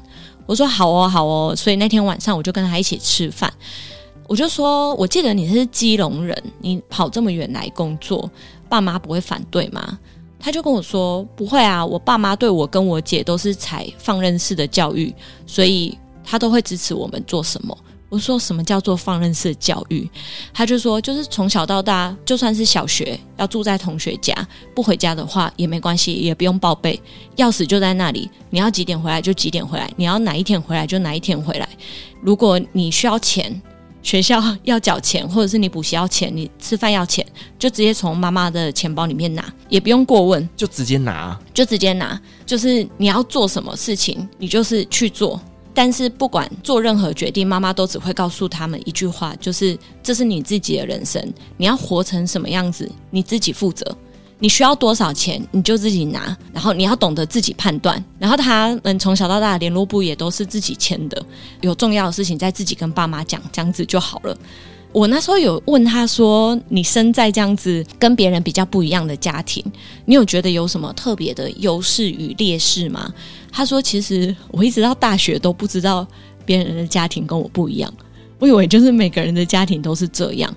我说：“好哦，好哦。”所以那天晚上我就跟他一起吃饭。我就说：“我记得你是基隆人，你跑这么远来工作，爸妈不会反对吗？”他就跟我说：“不会啊，我爸妈对我跟我姐都是采放任式的教育，所以他都会支持我们做什么。”我说什么叫做放任式教育？他就说，就是从小到大，就算是小学要住在同学家，不回家的话也没关系，也不用报备，钥匙就在那里，你要几点回来就几点回来，你要哪一天回来就哪一天回来。如果你需要钱，学校要缴钱，或者是你补习要钱，你吃饭要钱，就直接从妈妈的钱包里面拿，也不用过问，就直接拿，就直接拿，就是你要做什么事情，你就是去做。但是不管做任何决定，妈妈都只会告诉他们一句话，就是这是你自己的人生，你要活成什么样子，你自己负责。你需要多少钱，你就自己拿，然后你要懂得自己判断。然后他们从小到大的联络簿也都是自己签的，有重要的事情再自己跟爸妈讲，这样子就好了。我那时候有问他说：“你生在这样子跟别人比较不一样的家庭，你有觉得有什么特别的优势与劣势吗？”他说：“其实我一直到大学都不知道别人的家庭跟我不一样，我以为就是每个人的家庭都是这样。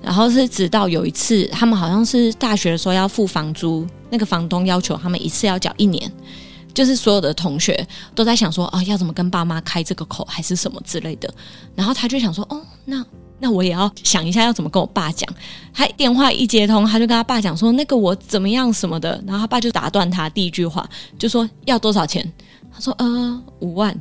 然后是直到有一次，他们好像是大学的时候要付房租，那个房东要求他们一次要缴一年，就是所有的同学都在想说啊，要怎么跟爸妈开这个口，还是什么之类的。然后他就想说，哦，那。”那我也要想一下要怎么跟我爸讲。他电话一接通，他就跟他爸讲说：“那个我怎么样什么的。”然后他爸就打断他第一句话，就说：“要多少钱？”他说：“呃，五万。”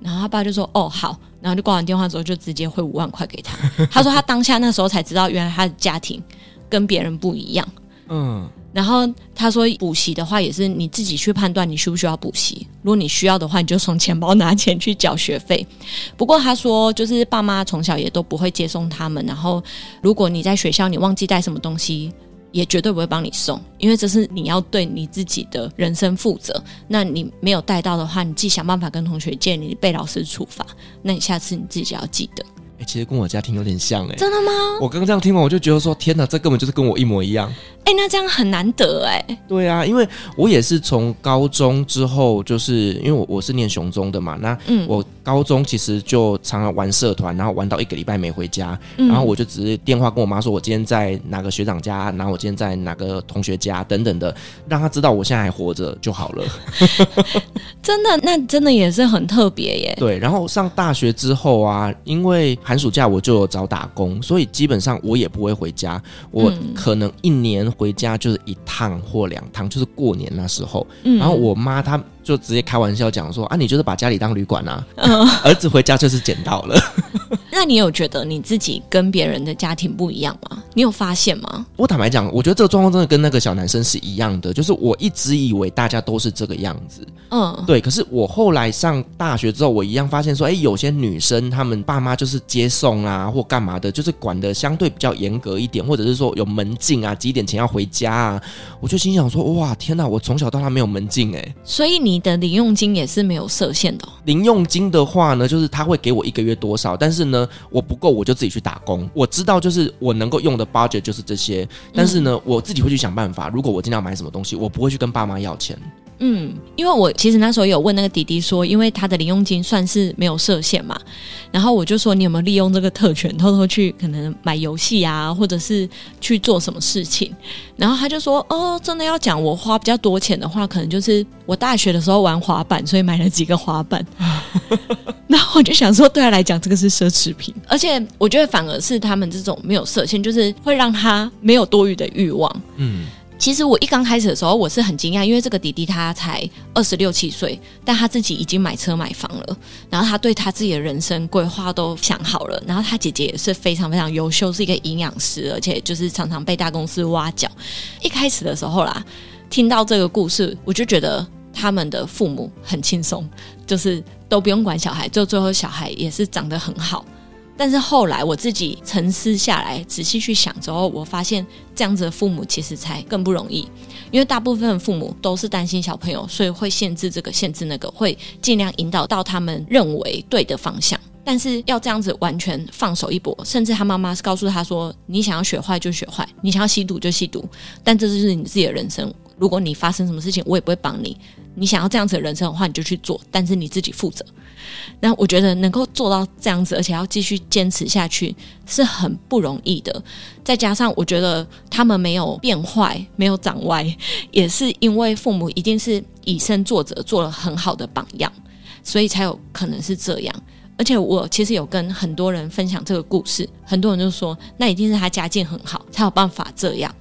然后他爸就说：“哦，好。”然后就挂完电话之后，就直接汇五万块给他。他说他当下那时候才知道，原来他的家庭跟别人不一样。嗯。然后他说，补习的话也是你自己去判断你需不需要补习。如果你需要的话，你就从钱包拿钱去缴学费。不过他说，就是爸妈从小也都不会接送他们。然后如果你在学校你忘记带什么东西，也绝对不会帮你送，因为这是你要对你自己的人生负责。那你没有带到的话，你自己想办法跟同学借，你被老师处罚。那你下次你自己要记得。哎，其实跟我家庭有点像哎。真的吗？我刚刚这样听完，我就觉得说，天哪，这根本就是跟我一模一样。哎，那这样很难得哎。对啊，因为我也是从高中之后，就是因为我我是念雄中的嘛，那我高中其实就常常玩社团，然后玩到一个礼拜没回家，然后我就只是电话跟我妈说，我今天在哪个学长家，然后我今天在哪个同学家等等的，让她知道我现在还活着就好了。真的，那真的也是很特别耶。对，然后上大学之后啊，因为寒暑假我就有找打工，所以基本上我也不会回家，我可能一年。回家就是一趟或两趟，就是过年那时候。嗯、然后我妈她就直接开玩笑讲说：“啊，你就是把家里当旅馆啊，嗯、儿子回家就是捡到了。”那你有觉得你自己跟别人的家庭不一样吗？你有发现吗？我坦白讲，我觉得这个状况真的跟那个小男生是一样的，就是我一直以为大家都是这个样子。嗯，对。可是我后来上大学之后，我一样发现说，哎，有些女生她们爸妈就是接送啊，或干嘛的，就是管的相对比较严格一点，或者是说有门禁啊，几点前要回家啊。我就心想说，哇，天哪！我从小到大没有门禁哎。所以你的零用金也是没有设限的哦？零用金的话呢，就是他会给我一个月多少，但是呢。我不够，我就自己去打工。我知道，就是我能够用的 budget 就是这些，但是呢，嗯、我自己会去想办法。如果我今天要买什么东西，我不会去跟爸妈要钱。嗯，因为我其实那时候有问那个弟弟说，因为他的零用金算是没有设限嘛，然后我就说，你有没有利用这个特权偷偷去可能买游戏啊，或者是去做什么事情？然后他就说，哦，真的要讲我花比较多钱的话，可能就是我大学的时候玩滑板，所以买了几个滑板。然后我就想说，对他来讲，这个是奢侈品，而且我觉得反而是他们这种没有设限，就是会让他没有多余的欲望。嗯。其实我一刚开始的时候，我是很惊讶，因为这个弟弟他才二十六七岁，但他自己已经买车买房了，然后他对他自己的人生规划都想好了，然后他姐姐也是非常非常优秀，是一个营养师，而且就是常常被大公司挖角。一开始的时候啦，听到这个故事，我就觉得。他们的父母很轻松，就是都不用管小孩，就最后小孩也是长得很好。但是后来我自己沉思下来，仔细去想之后，我发现这样子的父母其实才更不容易，因为大部分父母都是担心小朋友，所以会限制这个，限制那个，会尽量引导到他们认为对的方向。但是要这样子完全放手一搏，甚至他妈妈是告诉他说：“你想要学坏就学坏，你想要吸毒就吸毒，但这就是你自己的人生。如果你发生什么事情，我也不会帮你。你想要这样子的人生的话，你就去做，但是你自己负责。”那我觉得能够做到这样子，而且要继续坚持下去是很不容易的。再加上我觉得他们没有变坏，没有长歪，也是因为父母一定是以身作则，做了很好的榜样，所以才有可能是这样。而且我其实有跟很多人分享这个故事，很多人就说那一定是他家境很好，才有办法这样。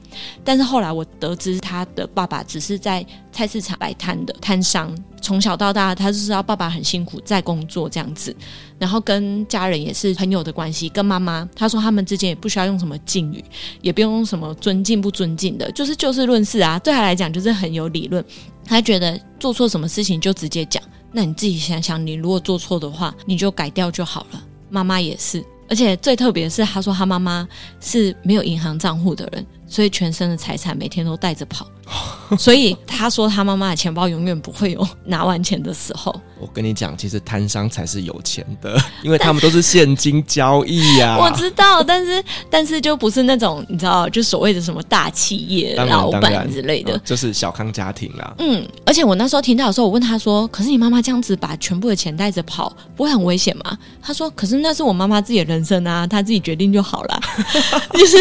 但是后来我得知他的爸爸只是在菜市场摆摊的摊商，从小到大他就知道爸爸很辛苦在工作这样子，然后跟家人也是朋友的关系，跟妈妈他说他们之间也不需要用什么敬语，也不用什么尊敬不尊敬的，就是就事论事啊，对他来讲就是很有理论，他觉得做错什么事情就直接讲。那你自己想想，你如果做错的话，你就改掉就好了。妈妈也是，而且最特别是，他说他妈妈是没有银行账户的人。所以全身的财产每天都带着跑，所以他说他妈妈的钱包永远不会有拿完钱的时候。我跟你讲，其实摊商才是有钱的，因为他们都是现金交易呀、啊。我知道，但是但是就不是那种你知道，就所谓的什么大企业老板之类的、哦，就是小康家庭啦。嗯，而且我那时候听到的时候，我问他说：“可是你妈妈这样子把全部的钱带着跑，不会很危险吗？”他说：“可是那是我妈妈自己的人生啊，她自己决定就好了。”就是。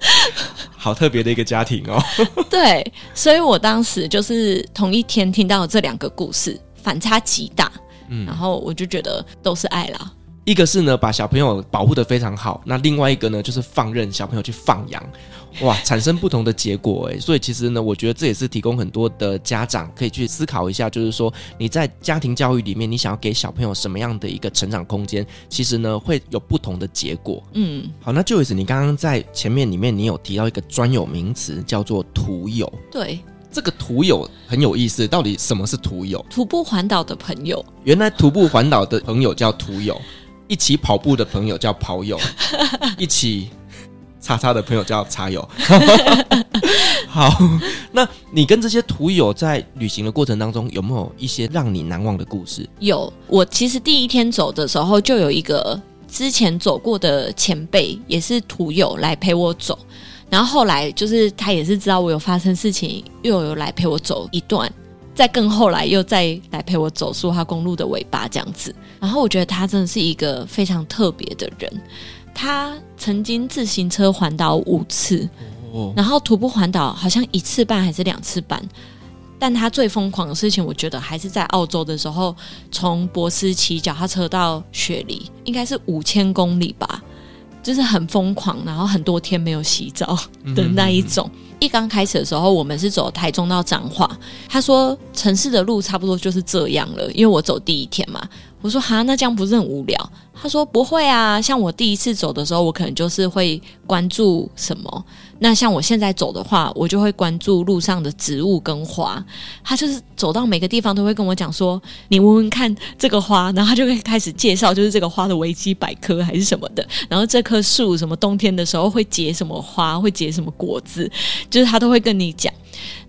好特别的一个家庭哦。对，所以我当时就是同一天听到这两个故事，反差极大。嗯，然后我就觉得都是爱啦。一个是呢，把小朋友保护得非常好，那另外一个呢，就是放任小朋友去放羊。哇，产生不同的结果诶，所以其实呢，我觉得这也是提供很多的家长可以去思考一下，就是说你在家庭教育里面，你想要给小朋友什么样的一个成长空间，其实呢会有不同的结果。嗯，好，那 Joyce，你刚刚在前面里面你有提到一个专有名词叫做徒友，对，这个徒友很有意思，到底什么是徒友？徒步环岛的朋友，原来徒步环岛的朋友叫徒友，一起跑步的朋友叫跑友，一起。叉叉的朋友叫叉友，好，那你跟这些徒友在旅行的过程当中，有没有一些让你难忘的故事？有，我其实第一天走的时候，就有一个之前走过的前辈，也是徒友来陪我走，然后后来就是他也是知道我有发生事情，又有来陪我走一段，再更后来又再来陪我走苏花公路的尾巴这样子，然后我觉得他真的是一个非常特别的人。他曾经自行车环岛五次，然后徒步环岛好像一次半还是两次半。但他最疯狂的事情，我觉得还是在澳洲的时候，从博斯骑脚踏车到雪梨，应该是五千公里吧，就是很疯狂，然后很多天没有洗澡的那一种。一刚开始的时候，我们是走台中到彰化，他说城市的路差不多就是这样了，因为我走第一天嘛。我说哈，那这样不是很无聊？他说不会啊，像我第一次走的时候，我可能就是会关注什么。那像我现在走的话，我就会关注路上的植物跟花。他就是走到每个地方都会跟我讲说：“你闻闻看这个花。”然后他就会开始介绍，就是这个花的维基百科还是什么的。然后这棵树什么冬天的时候会结什么花，会结什么果子，就是他都会跟你讲。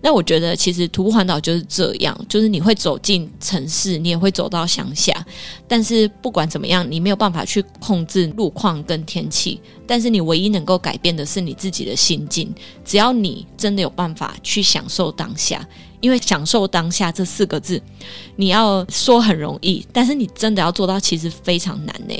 那我觉得其实徒步环岛就是这样，就是你会走进城市，你也会走到乡下，但是不管怎么样，你没有办法去控制路况跟天气。但是你唯一能够改变的是你自己的心境，只要你真的有办法去享受当下，因为享受当下这四个字，你要说很容易，但是你真的要做到其实非常难呢。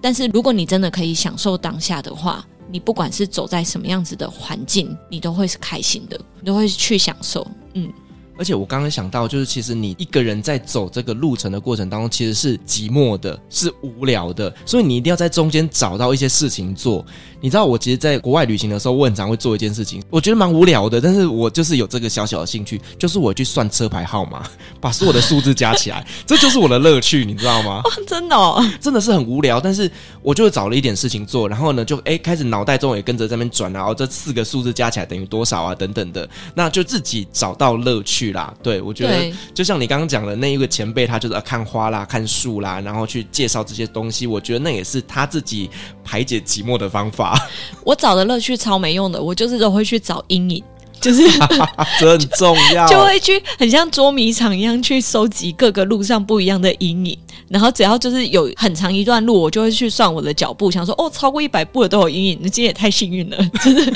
但是如果你真的可以享受当下的话，你不管是走在什么样子的环境，你都会是开心的，你都会去享受，嗯。而且我刚刚想到，就是其实你一个人在走这个路程的过程当中，其实是寂寞的，是无聊的，所以你一定要在中间找到一些事情做。你知道，我其实在国外旅行的时候，我很常会做一件事情，我觉得蛮无聊的，但是我就是有这个小小的兴趣，就是我去算车牌号码，把所有的数字加起来，这就是我的乐趣，你知道吗？哦，真的哦，真的是很无聊，但是我就找了一点事情做，然后呢，就诶开始脑袋中也跟着在那边转，然后这四个数字加起来等于多少啊，等等的，那就自己找到乐趣。啦。对，我觉得就像你刚刚讲的那一个前辈，他就是要看花啦、看树啦，然后去介绍这些东西。我觉得那也是他自己排解寂寞的方法。我找的乐趣超没用的，我就是都会去找阴影。就是 这很重要，就会去很像捉迷藏一样去收集各个路上不一样的阴影，然后只要就是有很长一段路，我就会去算我的脚步，想说哦，超过一百步的都有阴影，你今天也太幸运了，真的。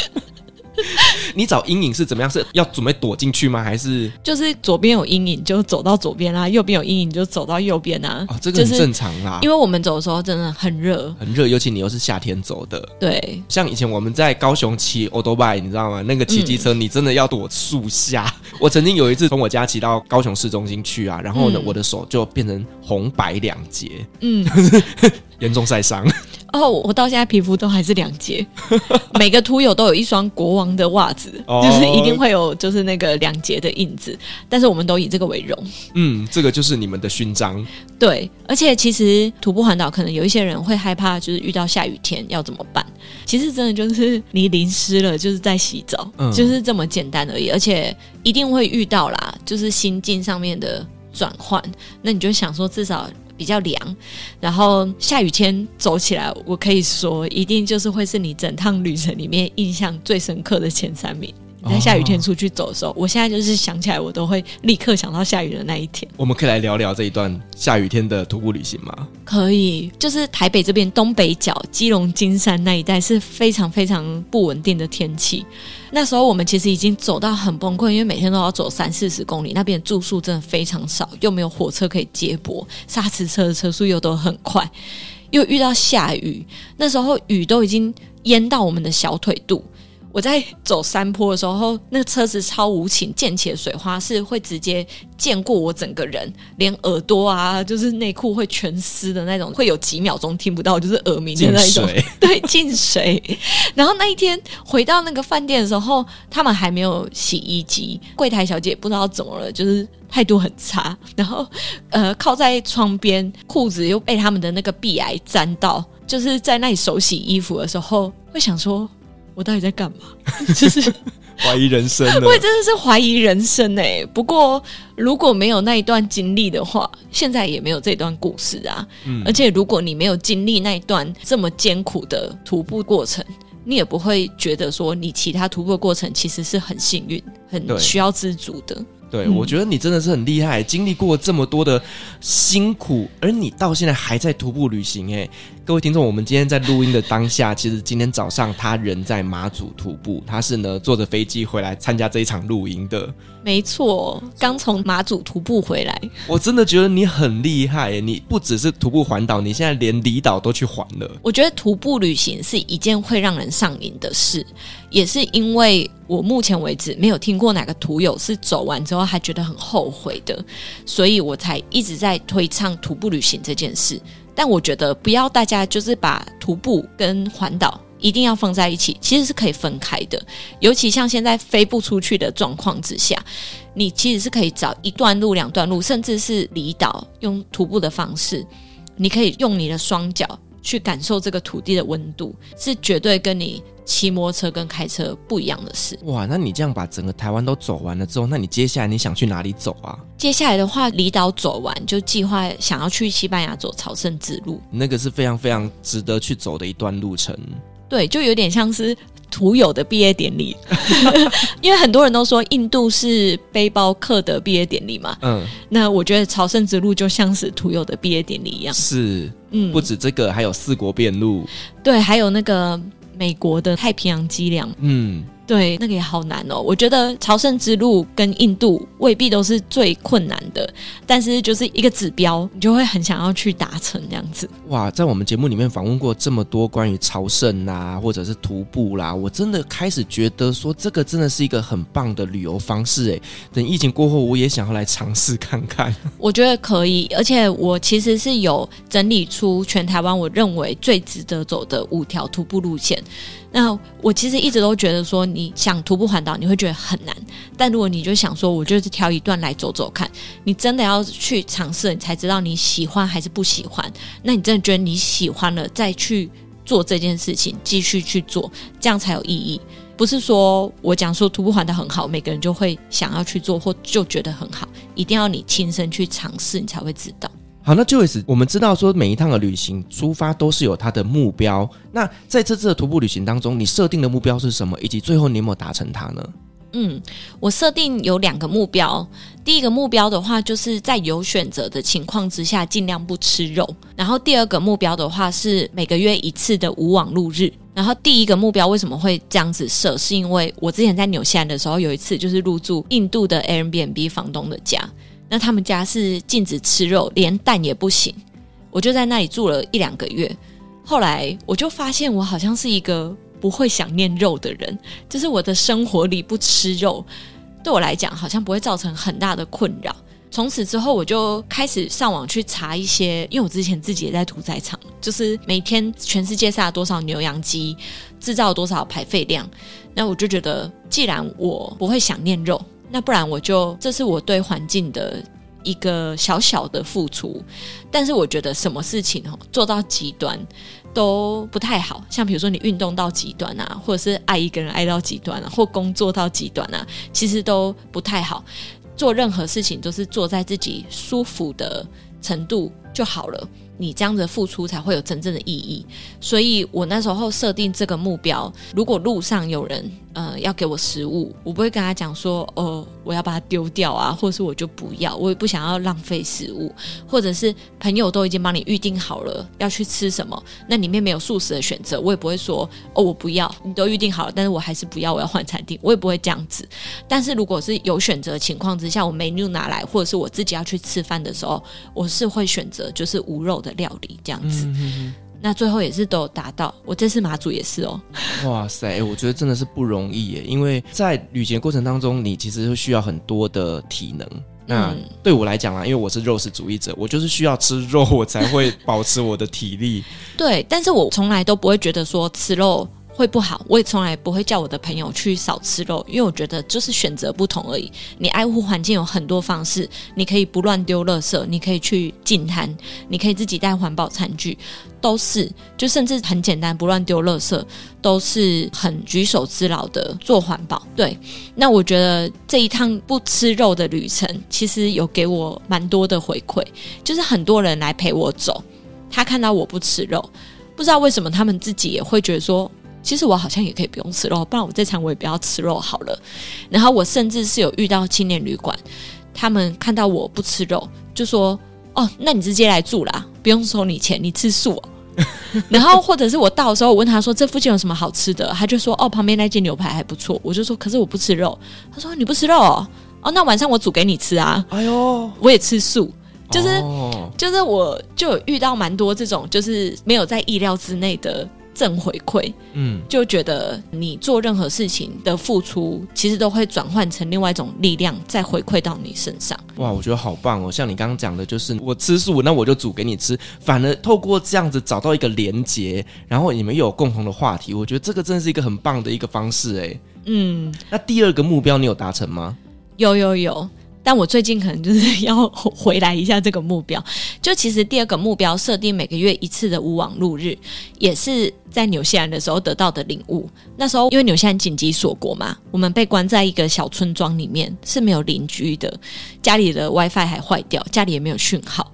你找阴影是怎么样？是要准备躲进去吗？还是就是左边有阴影就走到左边啊，右边有阴影就走到右边啊？哦，这个很正常啦，因为我们走的时候真的很热，很热，尤其你又是夏天走的。对，像以前我们在高雄骑欧多拜，你知道吗？那个骑机车，你真的要躲树下。嗯、我曾经有一次从我家骑到高雄市中心去啊，然后呢，嗯、我的手就变成红白两截，嗯，严重晒伤。哦，我到现在皮肤都还是两节，每个图友都有一双国王的袜子，哦、就是一定会有就是那个两节的印子，但是我们都以这个为荣。嗯，这个就是你们的勋章。对，而且其实徒步环岛可能有一些人会害怕，就是遇到下雨天要怎么办？其实真的就是你淋湿了，就是在洗澡，嗯、就是这么简单而已。而且一定会遇到啦，就是心境上面的转换。那你就想说，至少。比较凉，然后下雨天走起来，我可以说一定就是会是你整趟旅程里面印象最深刻的前三名。在下雨天出去走的时候，哦、我现在就是想起来，我都会立刻想到下雨的那一天。我们可以来聊聊这一段下雨天的徒步旅行吗？可以，就是台北这边东北角、基隆金山那一带是非常非常不稳定的天气。那时候我们其实已经走到很崩溃，因为每天都要走三四十公里，那边住宿真的非常少，又没有火车可以接驳，沙石车的车速又都很快，又遇到下雨，那时候雨都已经淹到我们的小腿肚。我在走山坡的时候，那个车子超无情，溅起的水花是会直接溅过我整个人，连耳朵啊，就是内裤会全湿的那种，会有几秒钟听不到，就是耳鸣的那种。进水。对，进水。然后那一天回到那个饭店的时候，他们还没有洗衣机，柜台小姐不知道怎么了，就是态度很差。然后呃，靠在窗边，裤子又被他们的那个壁癌沾到，就是在那里手洗衣服的时候，会想说。我到底在干嘛？就是 怀疑人生，我真的是怀疑人生哎、欸。不过如果没有那一段经历的话，现在也没有这段故事啊。嗯，而且如果你没有经历那一段这么艰苦的徒步过程，你也不会觉得说你其他徒步过程其实是很幸运、很需要知足的。对，我觉得你真的是很厉害，经历过这么多的辛苦，而你到现在还在徒步旅行。哎，各位听众，我们今天在录音的当下，其实今天早上他人在马祖徒步，他是呢坐着飞机回来参加这一场露营的。没错，刚从马祖徒步回来。我真的觉得你很厉害，你不只是徒步环岛，你现在连离岛都去环了。我觉得徒步旅行是一件会让人上瘾的事。也是因为我目前为止没有听过哪个徒友是走完之后还觉得很后悔的，所以我才一直在推倡徒步旅行这件事。但我觉得不要大家就是把徒步跟环岛一定要放在一起，其实是可以分开的。尤其像现在飞不出去的状况之下，你其实是可以找一段路、两段路，甚至是离岛用徒步的方式，你可以用你的双脚去感受这个土地的温度，是绝对跟你。骑摩托车跟开车不一样的事。哇，那你这样把整个台湾都走完了之后，那你接下来你想去哪里走啊？接下来的话，离岛走完就计划想要去西班牙走朝圣之路，那个是非常非常值得去走的一段路程。对，就有点像是徒友的毕业典礼，因为很多人都说印度是背包客的毕业典礼嘛。嗯，那我觉得朝圣之路就像是徒友的毕业典礼一样。是，嗯，不止这个，还有四国遍路。对，还有那个。美国的太平洋脊梁，嗯，对，那个也好难哦。我觉得朝圣之路跟印度未必都是最困难的，但是就是一个指标，你就会很想要去达成这样子。哇，在我们节目里面访问过这么多关于朝圣啦，或者是徒步啦，我真的开始觉得说这个真的是一个很棒的旅游方式诶。等疫情过后，我也想要来尝试看看。我觉得可以，而且我其实是有整理出全台湾我认为最值得走的五条徒步路线。那我其实一直都觉得说，你你想徒步环岛，你会觉得很难。但如果你就想说，我就是挑一段来走走看，你真的要去尝试，你才知道你喜欢还是不喜欢。那你真的觉得你喜欢了，再去做这件事情，继续去做，这样才有意义。不是说我讲说徒步环岛很好，每个人就会想要去做或就觉得很好，一定要你亲身去尝试，你才会知道。好，那 Joyce，我们知道说每一趟的旅行出发都是有它的目标。那在这次的徒步旅行当中，你设定的目标是什么？以及最后你有没有达成它呢？嗯，我设定有两个目标。第一个目标的话，就是在有选择的情况之下，尽量不吃肉。然后第二个目标的话，是每个月一次的无网路日。然后第一个目标为什么会这样子设？是因为我之前在纽西兰的时候，有一次就是入住印度的 Airbnb 房东的家。那他们家是禁止吃肉，连蛋也不行。我就在那里住了一两个月，后来我就发现我好像是一个不会想念肉的人，就是我的生活里不吃肉，对我来讲好像不会造成很大的困扰。从此之后，我就开始上网去查一些，因为我之前自己也在屠宰场，就是每天全世界杀了多少牛羊鸡，制造多少排废量。那我就觉得，既然我不会想念肉。那不然我就，这是我对环境的一个小小的付出，但是我觉得什么事情哦做到极端都不太好，像比如说你运动到极端啊，或者是爱一个人爱到极端啊，或工作到极端啊，其实都不太好。做任何事情都是做在自己舒服的程度就好了。你这样子付出才会有真正的意义，所以我那时候设定这个目标。如果路上有人呃要给我食物，我不会跟他讲说哦，我要把它丢掉啊，或者是我就不要，我也不想要浪费食物，或者是朋友都已经帮你预定好了要去吃什么，那里面没有素食的选择，我也不会说哦，我不要，你都预定好了，但是我还是不要，我要换餐厅，我也不会这样子。但是如果是有选择情况之下，我 menu 拿来，或者是我自己要去吃饭的时候，我是会选择就是无肉的。料理这样子，嗯、哼哼，那最后也是都有达到。我这次马祖也是哦。哇塞，我觉得真的是不容易耶，因为在旅行过程当中，你其实会需要很多的体能。那对我来讲啦，因为我是肉食主义者，我就是需要吃肉，我才会保持我的体力。对，但是我从来都不会觉得说吃肉。会不好，我也从来不会叫我的朋友去少吃肉，因为我觉得就是选择不同而已。你爱护环境有很多方式，你可以不乱丢垃圾，你可以去进摊，你可以自己带环保餐具，都是就甚至很简单，不乱丢垃圾都是很举手之劳的做环保。对，那我觉得这一趟不吃肉的旅程，其实有给我蛮多的回馈，就是很多人来陪我走，他看到我不吃肉，不知道为什么他们自己也会觉得说。其实我好像也可以不用吃肉，不然我这场我也不要吃肉好了。然后我甚至是有遇到青年旅馆，他们看到我不吃肉，就说：“哦，那你直接来住啦，不用收你钱，你吃素哦。”然后或者是我到的时候，我问他说：“这附近有什么好吃的？”他就说：“哦，旁边那间牛排还不错。”我就说：“可是我不吃肉。”他说：“你不吃肉哦？哦，那晚上我煮给你吃啊。”哎呦，我也吃素，就是、哦、就是我就有遇到蛮多这种，就是没有在意料之内的。正回馈，嗯，就觉得你做任何事情的付出，其实都会转换成另外一种力量，再回馈到你身上。哇，我觉得好棒哦！像你刚刚讲的，就是我吃素，那我就煮给你吃，反而透过这样子找到一个连结，然后你们又有共同的话题，我觉得这个真的是一个很棒的一个方式，诶。嗯，那第二个目标你有达成吗？有有有。但我最近可能就是要回来一下这个目标。就其实第二个目标设定每个月一次的无网路日，也是在纽西兰的时候得到的领悟。那时候因为纽西兰紧急锁国嘛，我们被关在一个小村庄里面，是没有邻居的，家里的 WiFi 还坏掉，家里也没有讯号。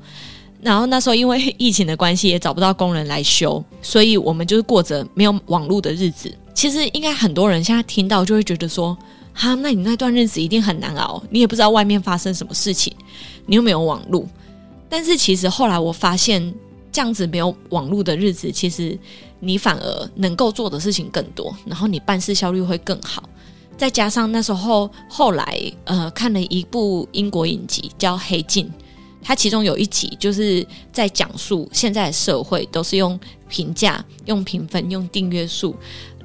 然后那时候因为 疫情的关系，也找不到工人来修，所以我们就是过着没有网路的日子。其实应该很多人现在听到就会觉得说。哈，那你那段日子一定很难熬，你也不知道外面发生什么事情，你又没有网络。但是其实后来我发现，这样子没有网络的日子，其实你反而能够做的事情更多，然后你办事效率会更好。再加上那时候后来呃看了一部英国影集叫《黑镜》，它其中有一集就是在讲述现在的社会都是用评价、用评分、用订阅数。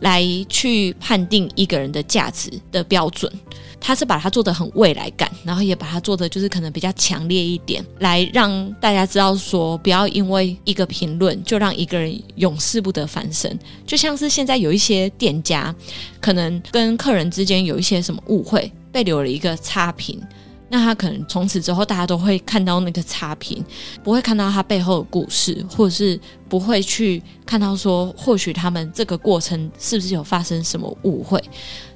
来去判定一个人的价值的标准，他是把它做得很未来感，然后也把它做的就是可能比较强烈一点，来让大家知道说，不要因为一个评论就让一个人永世不得翻身。就像是现在有一些店家，可能跟客人之间有一些什么误会，被留了一个差评，那他可能从此之后，大家都会看到那个差评，不会看到他背后的故事，或者是不会去看到说，或许他们这个过程是不是有发生什么误会。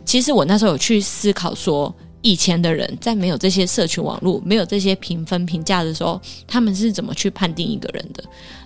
其实我那时候有去思考说，以前的人在没有这些社群网络、没有这些评分评价的时候，他们是怎么去判定一个人的？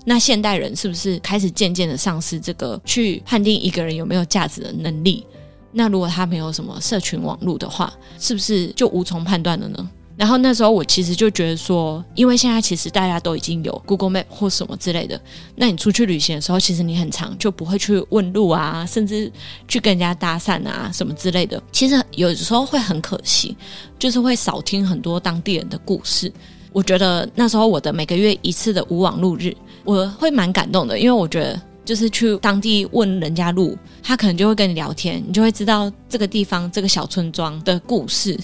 那现代人是不是开始渐渐的丧失这个去判定一个人有没有价值的能力？那如果他没有什么社群网络的话，是不是就无从判断了呢？然后那时候我其实就觉得说，因为现在其实大家都已经有 Google Map 或什么之类的，那你出去旅行的时候，其实你很长就不会去问路啊，甚至去跟人家搭讪啊什么之类的。其实有时候会很可惜，就是会少听很多当地人的故事。我觉得那时候我的每个月一次的无网路日，我会蛮感动的，因为我觉得就是去当地问人家路，他可能就会跟你聊天，你就会知道这个地方这个小村庄的故事。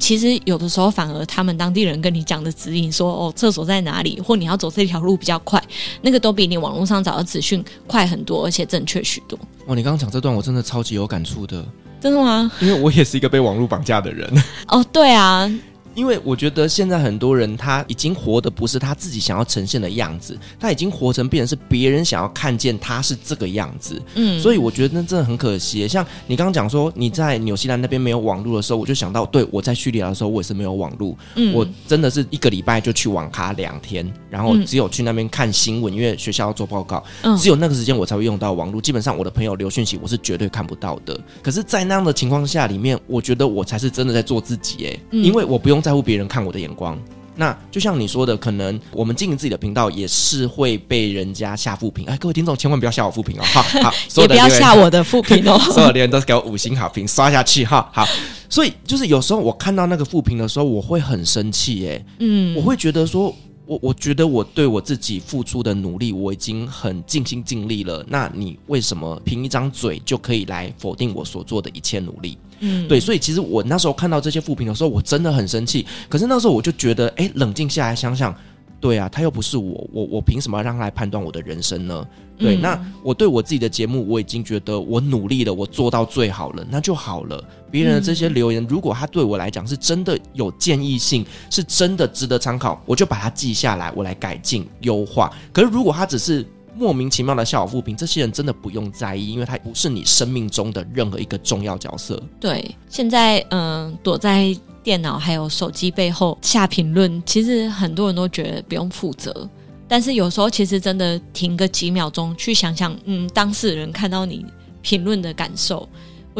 其实有的时候，反而他们当地人跟你讲的指引说，哦，厕所在哪里，或你要走这条路比较快，那个都比你网络上找的资讯快很多，而且正确许多。哦，你刚刚讲这段，我真的超级有感触的。真的吗？因为我也是一个被网络绑架的人。哦，对啊。因为我觉得现在很多人他已经活的不是他自己想要呈现的样子，他已经活成变成是别人想要看见他是这个样子。嗯，所以我觉得那真的很可惜。像你刚刚讲说你在纽西兰那边没有网络的时候，我就想到，对，我在叙利亚的时候我也是没有网络。嗯，我真的是一个礼拜就去网咖两天，然后只有去那边看新闻，因为学校要做报告，只有那个时间我才会用到网络。基本上我的朋友留讯息我是绝对看不到的。可是，在那样的情况下里面，我觉得我才是真的在做自己哎，因为我不用在乎别人看我的眼光，那就像你说的，可能我们经营自己的频道也是会被人家下负评。哎，各位听众千万不要下我负评哦！好好，也不要下我的负评哦。所有的人都是给我五星好评，刷下去哈。好，所以就是有时候我看到那个负评的时候，我会很生气耶。嗯，我会觉得说。我我觉得我对我自己付出的努力，我已经很尽心尽力了。那你为什么凭一张嘴就可以来否定我所做的一切努力？嗯，对，所以其实我那时候看到这些负评的时候，我真的很生气。可是那时候我就觉得，哎，冷静下来想想。对啊，他又不是我，我我凭什么让他来判断我的人生呢？对，嗯、那我对我自己的节目，我已经觉得我努力了，我做到最好了，那就好了。别人的这些留言，嗯、如果他对我来讲是真的有建议性，是真的值得参考，我就把它记下来，我来改进优化。可是如果他只是莫名其妙的笑好负评，这些人真的不用在意，因为他不是你生命中的任何一个重要角色。对，现在嗯、躲在。电脑还有手机背后下评论，其实很多人都觉得不用负责，但是有时候其实真的停个几秒钟去想想，嗯，当事人看到你评论的感受。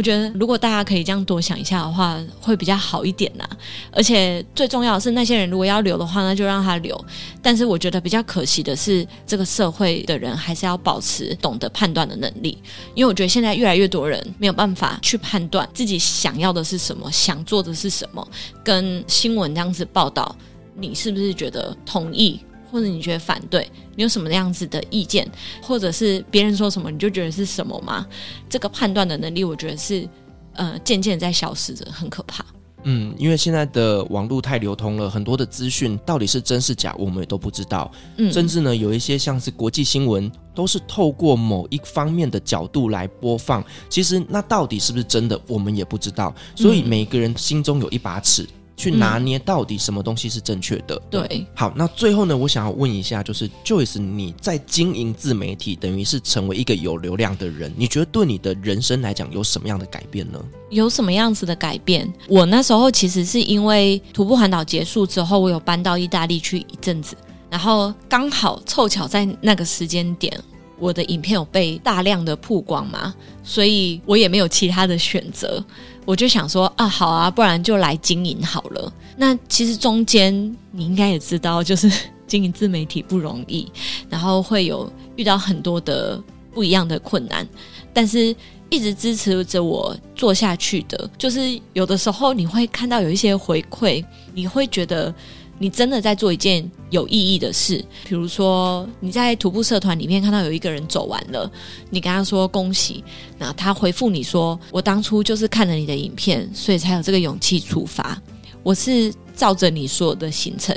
我觉得，如果大家可以这样多想一下的话，会比较好一点呐。而且最重要的是，那些人如果要留的话，那就让他留。但是我觉得比较可惜的是，这个社会的人还是要保持懂得判断的能力，因为我觉得现在越来越多人没有办法去判断自己想要的是什么，想做的是什么，跟新闻这样子报道，你是不是觉得同意？或者你觉得反对，你有什么样子的意见，或者是别人说什么你就觉得是什么吗？这个判断的能力，我觉得是呃渐渐在消失着，很可怕。嗯，因为现在的网络太流通了，很多的资讯到底是真是假，我们也都不知道。嗯，甚至呢，有一些像是国际新闻，都是透过某一方面的角度来播放，其实那到底是不是真的，我们也不知道。所以每个人心中有一把尺。去拿捏到底什么东西是正确的。嗯。对，好，那最后呢，我想要问一下，就是 Joyce，你在经营自媒体，等于是成为一个有流量的人，你觉得对你的人生来讲有什么样的改变呢？有什么样子的改变？我那时候其实是因为徒步环岛结束之后，我有搬到意大利去一阵子，然后刚好凑巧在那个时间点。我的影片有被大量的曝光嘛，所以我也没有其他的选择，我就想说啊，好啊，不然就来经营好了。那其实中间你应该也知道，就是 经营自媒体不容易，然后会有遇到很多的不一样的困难，但是一直支持着我做下去的，就是有的时候你会看到有一些回馈，你会觉得。你真的在做一件有意义的事，比如说你在徒步社团里面看到有一个人走完了，你跟他说恭喜，那他回复你说，我当初就是看了你的影片，所以才有这个勇气出发。我是照着你所有的行程，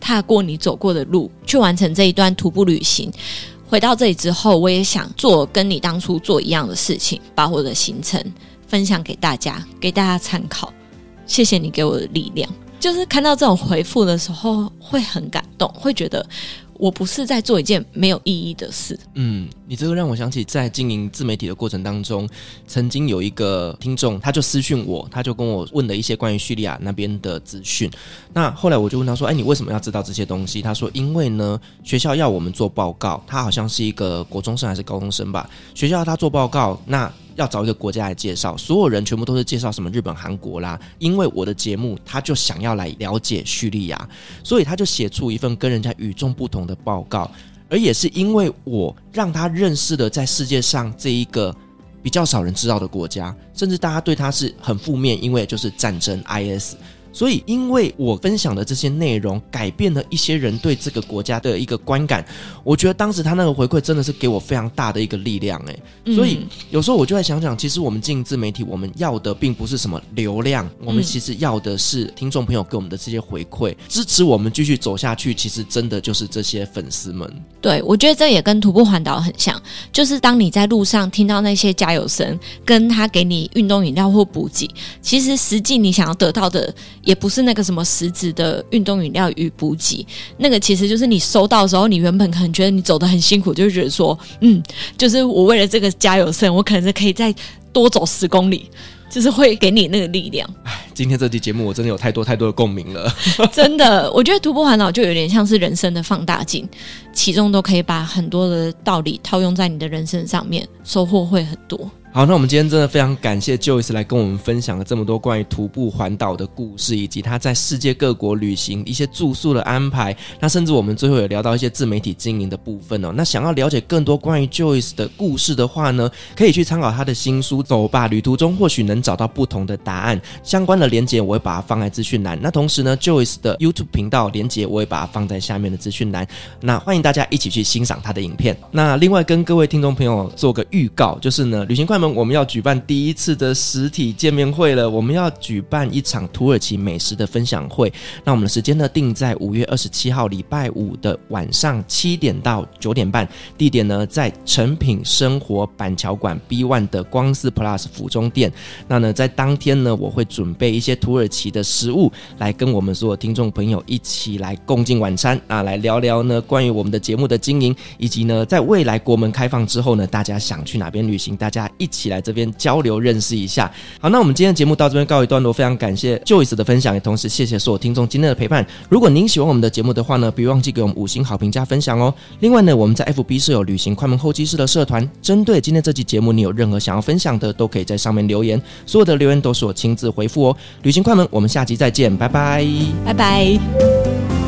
踏过你走过的路，去完成这一段徒步旅行。回到这里之后，我也想做跟你当初做一样的事情，把我的行程分享给大家，给大家参考。谢谢你给我的力量。就是看到这种回复的时候，会很感动，会觉得。我不是在做一件没有意义的事。嗯，你这个让我想起在经营自媒体的过程当中，曾经有一个听众，他就私讯我，他就跟我问了一些关于叙利亚那边的资讯。那后来我就问他说：“哎，你为什么要知道这些东西？”他说：“因为呢，学校要我们做报告，他好像是一个国中生还是高中生吧？学校他做报告，那。”要找一个国家来介绍，所有人全部都是介绍什么日本、韩国啦。因为我的节目，他就想要来了解叙利亚，所以他就写出一份跟人家与众不同的报告。而也是因为我让他认识了在世界上这一个比较少人知道的国家，甚至大家对他是很负面，因为就是战争 IS。所以，因为我分享的这些内容，改变了一些人对这个国家的一个观感。我觉得当时他那个回馈真的是给我非常大的一个力量，诶。所以有时候我就在想想，其实我们经营自媒体，我们要的并不是什么流量，我们其实要的是听众朋友给我们的这些回馈，支持我们继续走下去。其实真的就是这些粉丝们。对，我觉得这也跟徒步环岛很像，就是当你在路上听到那些加油声，跟他给你运动饮料或补给，其实实际你想要得到的。也不是那个什么实质的运动饮料与补给，那个其实就是你收到的时候，你原本可能觉得你走的很辛苦，就觉得说，嗯，就是我为了这个加油声，我可能是可以再多走十公里，就是会给你那个力量。唉，今天这期节目我真的有太多太多的共鸣了，真的，我觉得徒步环岛就有点像是人生的放大镜，其中都可以把很多的道理套用在你的人生上面，收获会很多。好，那我们今天真的非常感谢 Joyce 来跟我们分享了这么多关于徒步环岛的故事，以及他在世界各国旅行一些住宿的安排。那甚至我们最后有聊到一些自媒体经营的部分哦。那想要了解更多关于 Joyce 的故事的话呢，可以去参考他的新书《走吧，旅途中或许能找到不同的答案》。相关的连接我会把它放在资讯栏。那同时呢，Joyce 的 YouTube 频道连接我会把它放在下面的资讯栏。那欢迎大家一起去欣赏他的影片。那另外跟各位听众朋友做个预告，就是呢，旅行快。我们要举办第一次的实体见面会了。我们要举办一场土耳其美食的分享会。那我们的时间呢，定在五月二十七号礼拜五的晚上七点到九点半。地点呢，在诚品生活板桥馆 B One 的光四 Plus 府中店。那呢，在当天呢，我会准备一些土耳其的食物，来跟我们所有听众朋友一起来共进晚餐啊，来聊聊呢关于我们的节目的经营，以及呢在未来国门开放之后呢，大家想去哪边旅行，大家一起来这边交流认识一下。好，那我们今天的节目到这边告一段落，非常感谢 Joyce 的分享，也同时谢谢所有听众今天的陪伴。如果您喜欢我们的节目的话呢，别忘记给我们五星好评加分享哦。另外呢，我们在 FB 设有旅行快门候机室的社团，针对今天这期节目，你有任何想要分享的，都可以在上面留言，所有的留言都是我亲自回复哦。旅行快门，我们下期再见，拜拜，拜拜。